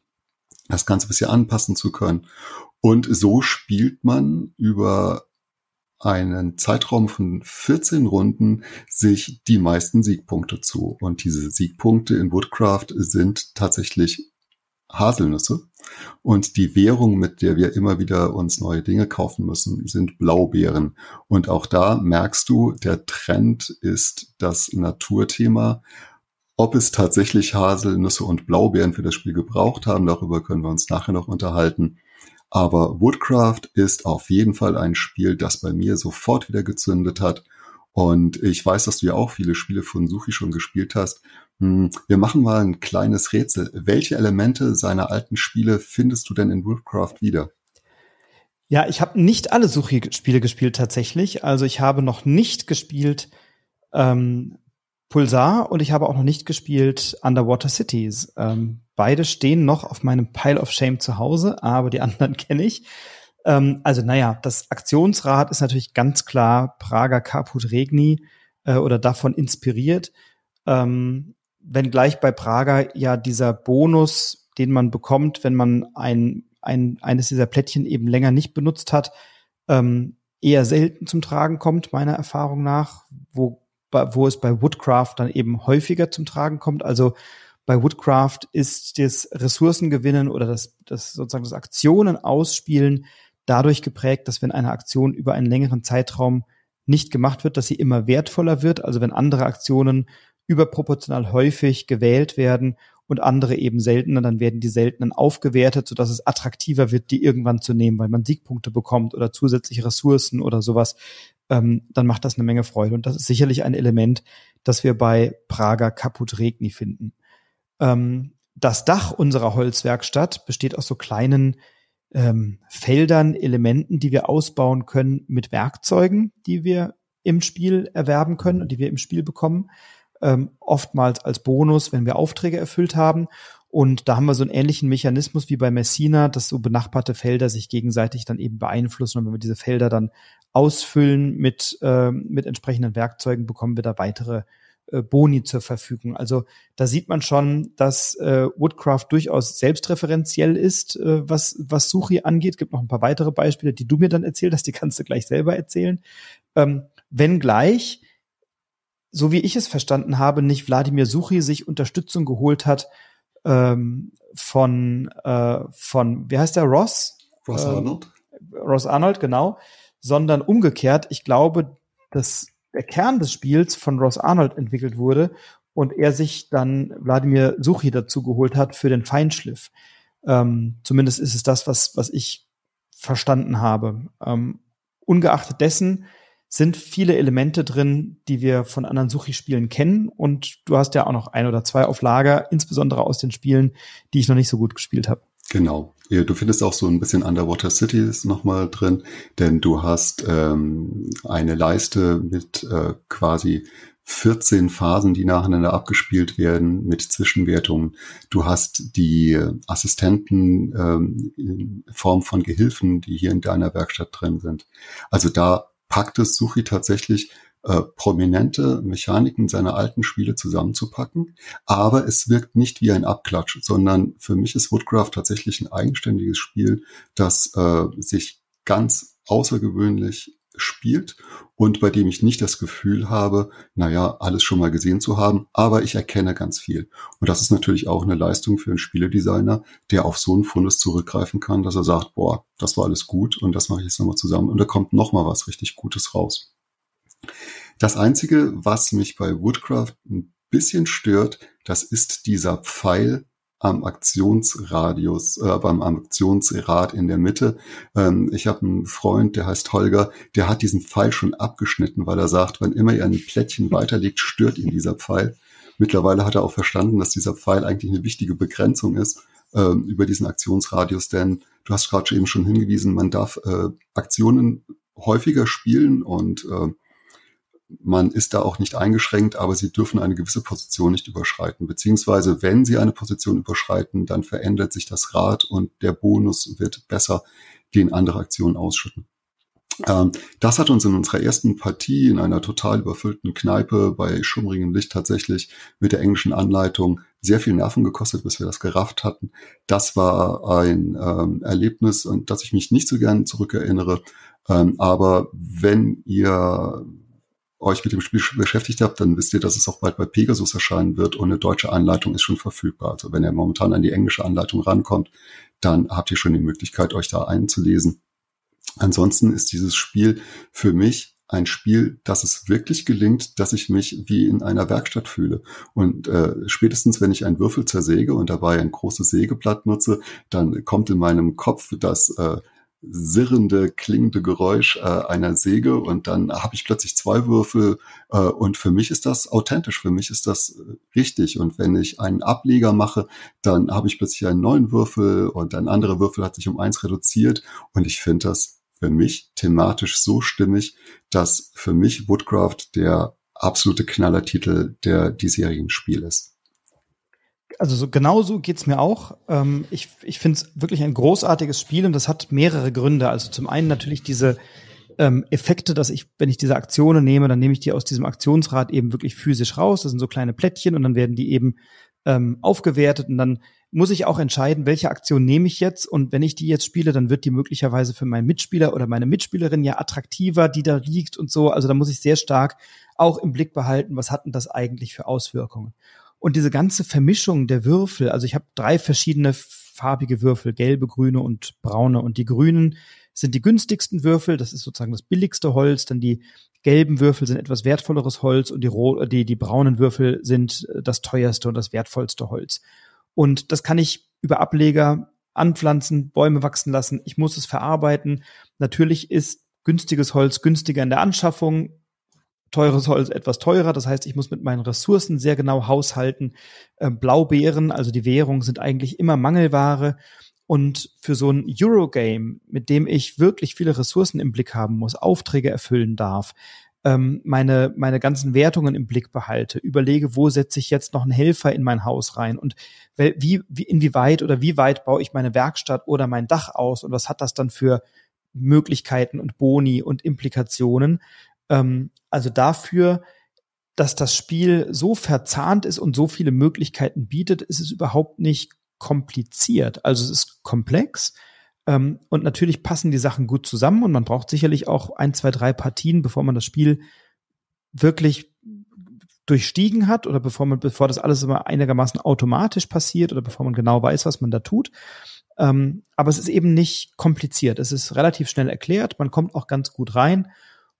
das Ganze ein bisschen anpassen zu können. Und so spielt man über einen Zeitraum von 14 Runden sich die meisten Siegpunkte zu. Und diese Siegpunkte in Woodcraft sind tatsächlich Haselnüsse. Und die Währung, mit der wir immer wieder uns neue Dinge kaufen müssen, sind Blaubeeren. Und auch da merkst du, der Trend ist das Naturthema. Ob es tatsächlich Haselnüsse und Blaubeeren für das Spiel gebraucht haben, darüber können wir uns nachher noch unterhalten. Aber Woodcraft ist auf jeden Fall ein Spiel, das bei mir sofort wieder gezündet hat. Und ich weiß, dass du ja auch viele Spiele von Suchi schon gespielt hast. Hm, wir machen mal ein kleines Rätsel. Welche Elemente seiner alten Spiele findest du denn in Woodcraft wieder? Ja, ich habe nicht alle Suchi-Spiele gespielt tatsächlich. Also ich habe noch nicht gespielt ähm, Pulsar und ich habe auch noch nicht gespielt Underwater Cities. Ähm, beide stehen noch auf meinem Pile of Shame zu Hause, aber die [laughs] anderen kenne ich. Ähm, also naja, das Aktionsrad ist natürlich ganz klar Prager Caput Regni äh, oder davon inspiriert. Ähm, wenn gleich bei Prager ja dieser Bonus, den man bekommt, wenn man ein, ein, eines dieser Plättchen eben länger nicht benutzt hat, ähm, eher selten zum Tragen kommt, meiner Erfahrung nach, wo wo es bei Woodcraft dann eben häufiger zum Tragen kommt. Also bei Woodcraft ist das Ressourcengewinnen oder das, das sozusagen das Aktionen ausspielen dadurch geprägt, dass wenn eine Aktion über einen längeren Zeitraum nicht gemacht wird, dass sie immer wertvoller wird. Also wenn andere Aktionen überproportional häufig gewählt werden und andere eben seltener, dann werden die seltenen aufgewertet, sodass es attraktiver wird, die irgendwann zu nehmen, weil man Siegpunkte bekommt oder zusätzliche Ressourcen oder sowas ähm, dann macht das eine Menge Freude. Und das ist sicherlich ein Element, das wir bei Prager Kaput Regni finden. Ähm, das Dach unserer Holzwerkstatt besteht aus so kleinen ähm, Feldern, Elementen, die wir ausbauen können mit Werkzeugen, die wir im Spiel erwerben können und die wir im Spiel bekommen. Ähm, oftmals als Bonus, wenn wir Aufträge erfüllt haben. Und da haben wir so einen ähnlichen Mechanismus wie bei Messina, dass so benachbarte Felder sich gegenseitig dann eben beeinflussen. Und wenn wir diese Felder dann ausfüllen mit, äh, mit entsprechenden Werkzeugen, bekommen wir da weitere Boni zur Verfügung. Also da sieht man schon, dass äh, Woodcraft durchaus selbstreferenziell ist, äh, was, was Suchi angeht. Gibt noch ein paar weitere Beispiele, die du mir dann erzählt hast, die kannst du gleich selber erzählen. Ähm, wenngleich, so wie ich es verstanden habe, nicht Wladimir Suchi sich Unterstützung geholt hat ähm, von, äh, von, wie heißt der, Ross? Ross äh, Arnold. Ross Arnold, genau. Sondern umgekehrt, ich glaube, dass der Kern des Spiels von Ross Arnold entwickelt wurde und er sich dann Wladimir Suchi dazu geholt hat für den Feinschliff. Ähm, zumindest ist es das, was, was ich verstanden habe. Ähm, ungeachtet dessen sind viele Elemente drin, die wir von anderen Suchi-Spielen kennen. Und du hast ja auch noch ein oder zwei auf Lager, insbesondere aus den Spielen, die ich noch nicht so gut gespielt habe. Genau. Du findest auch so ein bisschen Underwater Cities nochmal drin, denn du hast ähm, eine Leiste mit äh, quasi 14 Phasen, die nacheinander abgespielt werden mit Zwischenwertungen. Du hast die Assistenten ähm, in Form von Gehilfen, die hier in deiner Werkstatt drin sind. Also da packt es Suchi tatsächlich äh, prominente Mechaniken seiner alten Spiele zusammenzupacken, aber es wirkt nicht wie ein Abklatsch, sondern für mich ist Woodcraft tatsächlich ein eigenständiges Spiel, das äh, sich ganz außergewöhnlich spielt und bei dem ich nicht das Gefühl habe, naja, alles schon mal gesehen zu haben, aber ich erkenne ganz viel. Und das ist natürlich auch eine Leistung für einen Spieledesigner, der auf so einen Fundus zurückgreifen kann, dass er sagt, boah, das war alles gut und das mache ich jetzt nochmal zusammen und da kommt nochmal was richtig Gutes raus. Das Einzige, was mich bei Woodcraft ein bisschen stört, das ist dieser Pfeil am Aktionsradius, äh, beim Aktionsrad in der Mitte. Ähm, ich habe einen Freund, der heißt Holger, der hat diesen Pfeil schon abgeschnitten, weil er sagt, wenn immer er ein Plättchen [laughs] weiterlegt, stört ihn dieser Pfeil. Mittlerweile hat er auch verstanden, dass dieser Pfeil eigentlich eine wichtige Begrenzung ist ähm, über diesen Aktionsradius, denn du hast gerade eben schon hingewiesen, man darf äh, Aktionen häufiger spielen und äh, man ist da auch nicht eingeschränkt, aber sie dürfen eine gewisse Position nicht überschreiten. Beziehungsweise, wenn sie eine Position überschreiten, dann verändert sich das Rad und der Bonus wird besser, den andere Aktionen ausschütten. Ähm, das hat uns in unserer ersten Partie in einer total überfüllten Kneipe bei schummrigem Licht tatsächlich mit der englischen Anleitung sehr viel Nerven gekostet, bis wir das gerafft hatten. Das war ein ähm, Erlebnis, an das ich mich nicht so gern zurückerinnere. Ähm, aber wenn ihr euch mit dem Spiel beschäftigt habt, dann wisst ihr, dass es auch bald bei Pegasus erscheinen wird und eine deutsche Anleitung ist schon verfügbar. Also wenn ihr momentan an die englische Anleitung rankommt, dann habt ihr schon die Möglichkeit, euch da einzulesen. Ansonsten ist dieses Spiel für mich ein Spiel, dass es wirklich gelingt, dass ich mich wie in einer Werkstatt fühle. Und äh, spätestens, wenn ich einen Würfel zersäge und dabei ein großes Sägeblatt nutze, dann kommt in meinem Kopf das äh, sirrende, klingende Geräusch äh, einer Säge und dann habe ich plötzlich zwei Würfel äh, und für mich ist das authentisch, für mich ist das äh, richtig. Und wenn ich einen Ableger mache, dann habe ich plötzlich einen neuen Würfel und ein anderer Würfel hat sich um eins reduziert. Und ich finde das für mich thematisch so stimmig, dass für mich Woodcraft der absolute Knallertitel der diesjährigen Spiel ist also so genau so geht's mir auch. Ähm, ich ich finde es wirklich ein großartiges Spiel und das hat mehrere Gründe. Also zum einen natürlich diese ähm, Effekte, dass ich, wenn ich diese Aktionen nehme, dann nehme ich die aus diesem Aktionsrad eben wirklich physisch raus. Das sind so kleine Plättchen und dann werden die eben ähm, aufgewertet und dann muss ich auch entscheiden, welche Aktion nehme ich jetzt und wenn ich die jetzt spiele, dann wird die möglicherweise für meinen Mitspieler oder meine Mitspielerin ja attraktiver, die da liegt und so. Also da muss ich sehr stark auch im Blick behalten, was hat denn das eigentlich für Auswirkungen. Und diese ganze Vermischung der Würfel, also ich habe drei verschiedene farbige Würfel, gelbe, grüne und braune. Und die grünen sind die günstigsten Würfel, das ist sozusagen das billigste Holz. Dann die gelben Würfel sind etwas wertvolleres Holz und die, die, die braunen Würfel sind äh, das teuerste und das wertvollste Holz. Und das kann ich über Ableger anpflanzen, Bäume wachsen lassen. Ich muss es verarbeiten. Natürlich ist günstiges Holz günstiger in der Anschaffung, teures Holz etwas teurer. Das heißt, ich muss mit meinen Ressourcen sehr genau haushalten. Äh, Blaubeeren, also die Währung, sind eigentlich immer Mangelware. Und für so ein Eurogame, mit dem ich wirklich viele Ressourcen im Blick haben muss, Aufträge erfüllen darf, ähm, meine, meine ganzen Wertungen im Blick behalte, überlege, wo setze ich jetzt noch einen Helfer in mein Haus rein und wie, wie, inwieweit oder wie weit baue ich meine Werkstatt oder mein Dach aus und was hat das dann für Möglichkeiten und Boni und Implikationen, ähm, also dafür, dass das Spiel so verzahnt ist und so viele Möglichkeiten bietet, ist es überhaupt nicht kompliziert. Also es ist komplex. Ähm, und natürlich passen die Sachen gut zusammen und man braucht sicherlich auch ein, zwei, drei Partien, bevor man das Spiel wirklich durchstiegen hat oder bevor man, bevor das alles immer einigermaßen automatisch passiert oder bevor man genau weiß, was man da tut. Ähm, aber es ist eben nicht kompliziert. Es ist relativ schnell erklärt. Man kommt auch ganz gut rein.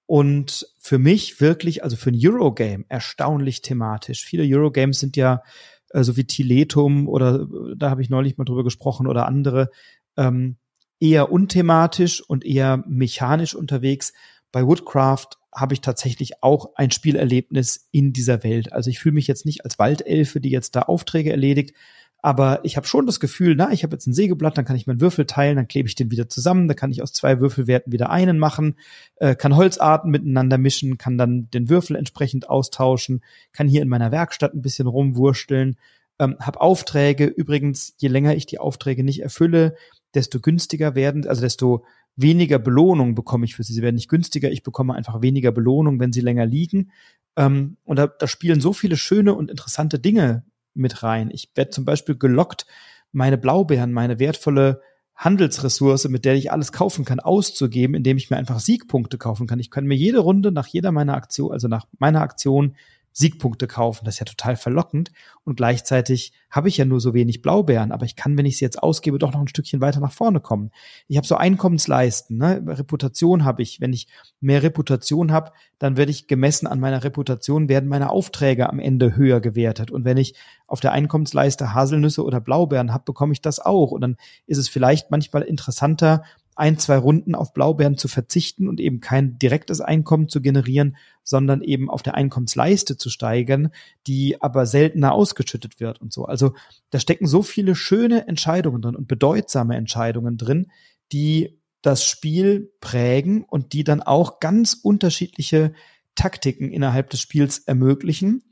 Und für mich wirklich, also für ein Eurogame, erstaunlich thematisch. Viele Eurogames sind ja äh, so wie Tiletum oder da habe ich neulich mal drüber gesprochen oder andere, ähm, eher unthematisch und eher mechanisch unterwegs. Bei Woodcraft habe ich tatsächlich auch ein Spielerlebnis in dieser Welt. Also ich fühle mich jetzt nicht als Waldelfe, die jetzt da Aufträge erledigt, Aber ich habe schon das Gefühl, na, ich habe jetzt ein Sägeblatt, dann kann ich meinen Würfel teilen, dann klebe ich den wieder zusammen, dann kann ich aus zwei Würfelwerten wieder einen machen, äh, kann Holzarten miteinander mischen, kann dann den Würfel entsprechend austauschen, kann hier in meiner Werkstatt ein bisschen rumwursteln, ähm, habe Aufträge. Übrigens, je länger ich die Aufträge nicht erfülle, desto günstiger werden, also desto weniger Belohnung bekomme ich für sie. Sie werden nicht günstiger, ich bekomme einfach weniger Belohnung, wenn sie länger liegen. Ähm, und da, da spielen so viele schöne und interessante Dinge mit rein. Ich werde zum Beispiel gelockt, meine Blaubeeren, meine wertvolle Handelsressource, mit der ich alles kaufen kann, auszugeben, indem ich mir einfach Siegpunkte kaufen kann. Ich kann mir jede Runde nach jeder meiner Aktion, also nach meiner Aktion Siegpunkte kaufen. Das ist ja total verlockend. Und gleichzeitig habe ich ja nur so wenig Blaubeeren, aber ich kann, wenn ich sie jetzt ausgebe, doch noch ein Stückchen weiter nach vorne kommen. Ich habe so Einkommensleisten, ne? Reputation habe ich. Wenn ich mehr Reputation habe, dann werde ich gemessen an meiner Reputation, werden meine Aufträge am Ende höher gewertet. Und wenn ich auf der Einkommensleiste Haselnüsse oder Blaubeeren habe, bekomme ich das auch. Und dann ist es vielleicht manchmal interessanter, ein, zwei Runden auf Blaubeeren zu verzichten und eben kein direktes Einkommen zu generieren, sondern eben auf der Einkommensleiste zu steigern, die aber seltener ausgeschüttet wird und so. Also da stecken so viele schöne Entscheidungen drin und bedeutsame Entscheidungen drin, die das Spiel prägen und die dann auch ganz unterschiedliche Taktiken innerhalb des Spiels ermöglichen.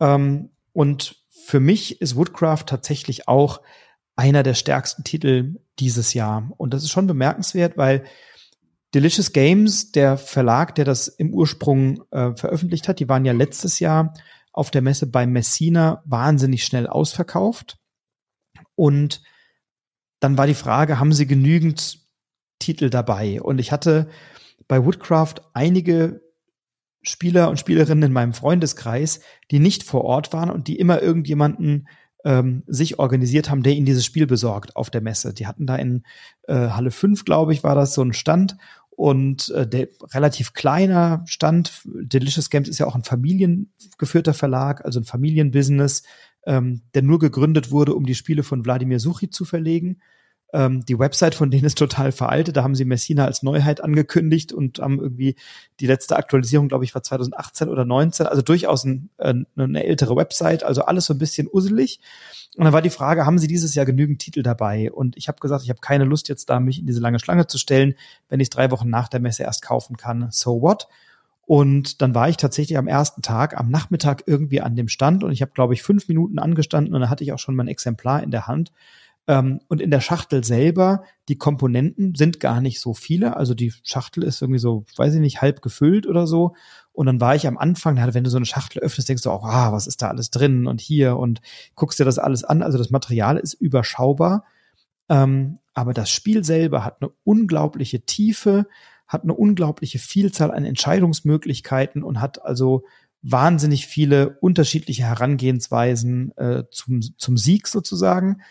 Ähm, und für mich ist Woodcraft tatsächlich auch einer der stärksten Titel dieses Jahr. Und das ist schon bemerkenswert, weil Delicious Games, der Verlag, der das im Ursprung äh, veröffentlicht hat, die waren ja letztes Jahr auf der Messe bei Messina wahnsinnig schnell ausverkauft. Und dann war die Frage, haben sie genügend Titel dabei? Und ich hatte bei Woodcraft einige Spieler und Spielerinnen in meinem Freundeskreis, die nicht vor Ort waren und die immer irgendjemanden ähm, sich organisiert haben, der ihnen dieses Spiel besorgt auf der Messe. Die hatten da in äh, Halle 5, glaube ich, war das so ein Stand und äh, der relativ kleiner Stand. Delicious Games ist ja auch ein familiengeführter Verlag, also ein Familienbusiness, ähm, der nur gegründet wurde, um die Spiele von Wladimir Suchi zu verlegen. Ähm, die Website von denen ist total veraltet. Da haben sie Messina als Neuheit angekündigt und haben irgendwie die letzte Aktualisierung, glaube ich, war 2018 oder 19. Also durchaus ein, äh, eine ältere Website. Also alles so ein bisschen usselig. Und dann war die Frage, haben Sie dieses Jahr genügend Titel dabei? Und ich habe gesagt, ich habe keine Lust jetzt da, mich in diese lange Schlange zu stellen, wenn ich drei Wochen nach der Messe erst kaufen kann. So what? Und dann war ich tatsächlich am ersten Tag, am Nachmittag irgendwie an dem Stand und ich habe, glaube ich, fünf Minuten angestanden und dann hatte ich auch schon mein Exemplar in der Hand ähm, und in der Schachtel selber, die Komponenten sind gar nicht so viele. Also die Schachtel ist irgendwie so, weiß ich nicht, halb gefüllt oder so. Und dann war ich am Anfang, wenn du so eine Schachtel öffnest, denkst du auch, ah, was ist da alles drin und hier und guckst dir das alles an. Also das Material ist überschaubar. Ähm, aber das Spiel selber hat eine unglaubliche Tiefe, hat eine unglaubliche Vielzahl an Entscheidungsmöglichkeiten und hat also wahnsinnig viele unterschiedliche Herangehensweisen äh, zum, zum Sieg sozusagen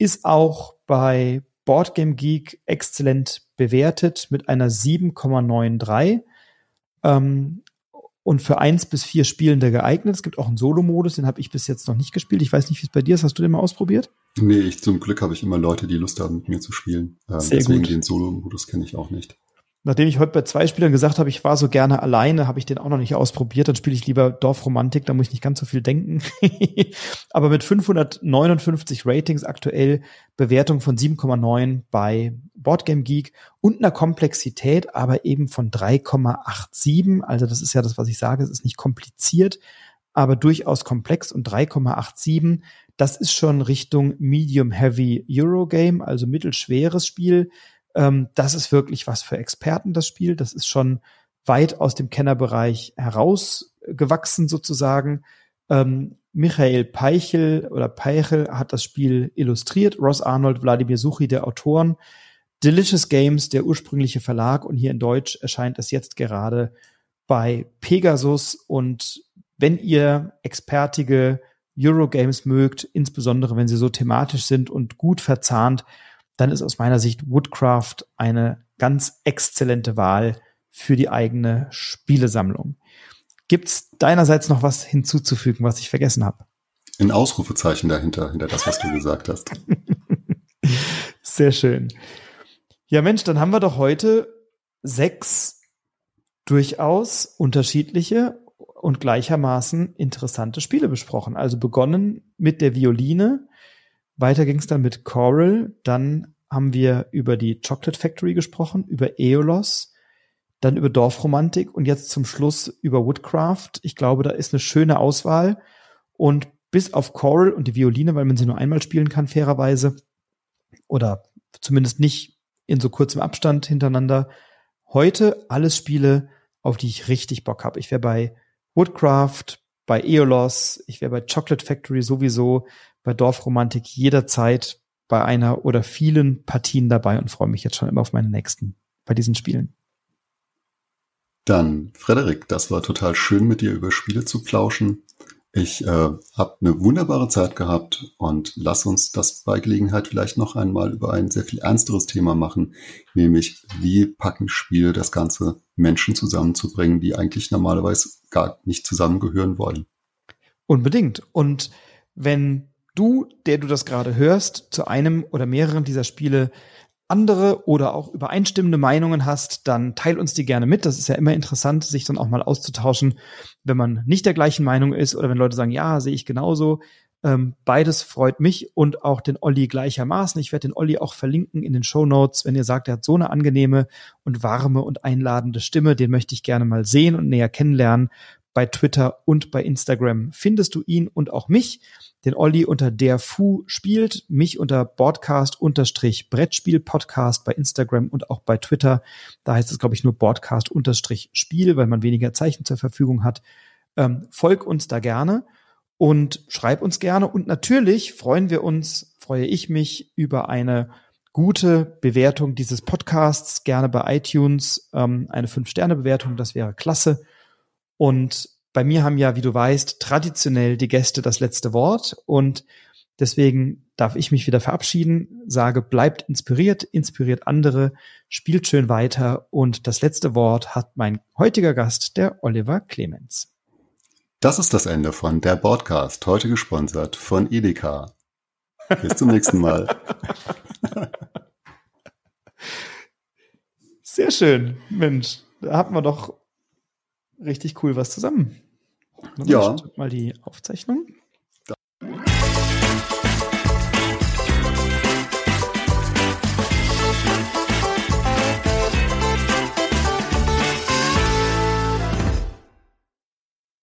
ist auch bei Boardgame Geek exzellent bewertet mit einer 7,93. Ähm, und für eins bis vier Spielende geeignet. Es gibt auch einen Solo-Modus, den habe ich bis jetzt noch nicht gespielt. Ich weiß nicht, wie es bei dir ist. Hast du den mal ausprobiert? Nee, ich zum Glück habe ich immer Leute, die Lust haben, mit mir zu spielen. Ähm, deswegen gut. den Solo-Modus kenne ich auch nicht. Nachdem ich heute bei zwei Spielern gesagt habe, ich war so gerne alleine, habe ich den auch noch nicht ausprobiert. Dann spiele ich lieber Dorfromantik, da muss ich nicht ganz so viel denken. [laughs] Aber mit 559 Ratings aktuell, Bewertung von 7,9 bei Boardgame Geek und einer Komplexität, aber eben von 3,87. Also das ist ja das, was ich sage, es ist nicht kompliziert, aber durchaus komplex und 3,87. Das ist schon Richtung Medium Heavy Eurogame, also mittelschweres Spiel ähm, das ist wirklich was für Experten, das Spiel. Das ist schon weit aus dem Kennerbereich herausgewachsen sozusagen. Ähm, Michael Peichel oder Peichel hat das Spiel illustriert. Ross Arnold, Wladimir Suchi, der Autoren. Delicious Games, der ursprüngliche Verlag. Und hier in Deutsch erscheint es jetzt gerade bei Pegasus. Und wenn ihr expertige Eurogames mögt, insbesondere wenn sie so thematisch sind und gut verzahnt, dann ist aus meiner Sicht Woodcraft eine ganz exzellente Wahl für die eigene Spielesammlung. Gibt's deinerseits noch was hinzuzufügen, was ich vergessen habe? Ein Ausrufezeichen dahinter, hinter das, was du gesagt hast. [laughs] Sehr schön. Ja, Mensch, dann haben wir doch heute sechs durchaus unterschiedliche und gleichermaßen interessante Spiele besprochen. Also begonnen mit der Violine, Weiter ging es dann mit Coral. Dann haben wir über die Chocolate Factory gesprochen, über Eolos, dann über Dorfromantik und jetzt zum Schluss über Woodcraft. Ich glaube, da ist eine schöne Auswahl. Und bis auf Coral und die Violine, weil man sie nur einmal spielen kann, fairerweise, oder zumindest nicht in so kurzem Abstand hintereinander, heute alles Spiele, auf die ich richtig Bock habe. Ich wäre bei Woodcraft, bei Eolos, ich wäre bei Chocolate Factory sowieso, bei Dorfromantik jederzeit bei einer oder vielen Partien dabei und freue mich jetzt schon immer auf meine nächsten bei diesen Spielen. Dann, Frederik, das war total schön, mit dir über Spiele zu plauschen. Ich äh, habe eine wunderbare Zeit gehabt und lass uns das bei Gelegenheit vielleicht noch einmal über ein sehr viel ernsteres Thema machen, nämlich wie packen Spiele das Ganze Menschen zusammenzubringen, die eigentlich normalerweise gar nicht zusammengehören wollen. Unbedingt. Und wenn du, der du das gerade hörst, zu einem oder mehreren dieser Spiele andere oder auch übereinstimmende Meinungen hast, dann teil uns die gerne mit. Das ist ja immer interessant, sich dann auch mal auszutauschen, wenn man nicht der gleichen Meinung ist oder wenn Leute sagen, ja, sehe ich genauso. Ähm, beides freut mich und auch den Olli gleichermaßen. Ich werde den Olli auch verlinken in den Show Notes, wenn ihr sagt, er hat so eine angenehme und warme und einladende Stimme, den möchte ich gerne mal sehen und näher kennenlernen. Bei Twitter und bei Instagram findest du ihn und auch mich den Olli unter der Fu spielt, mich unter Broadcast unterstrich Brettspiel Podcast bei Instagram und auch bei Twitter. Da heißt es, glaube ich, nur Broadcast unterstrich Spiel, weil man weniger Zeichen zur Verfügung hat. Ähm, folg uns da gerne und schreib uns gerne. Und natürlich freuen wir uns, freue ich mich über eine gute Bewertung dieses Podcasts, gerne bei iTunes, ähm, eine Fünf-Sterne-Bewertung, das wäre klasse. Und bei mir haben ja, wie du weißt, traditionell die Gäste das letzte Wort und deswegen darf ich mich wieder verabschieden, sage, bleibt inspiriert, inspiriert andere, spielt schön weiter und das letzte Wort hat mein heutiger Gast, der Oliver Clemens. Das ist das Ende von der Podcast, heute gesponsert von Edeka. Bis zum nächsten Mal. [laughs] Sehr schön, Mensch, da hatten wir doch richtig cool was zusammen. Ja. Mal die Aufzeichnung.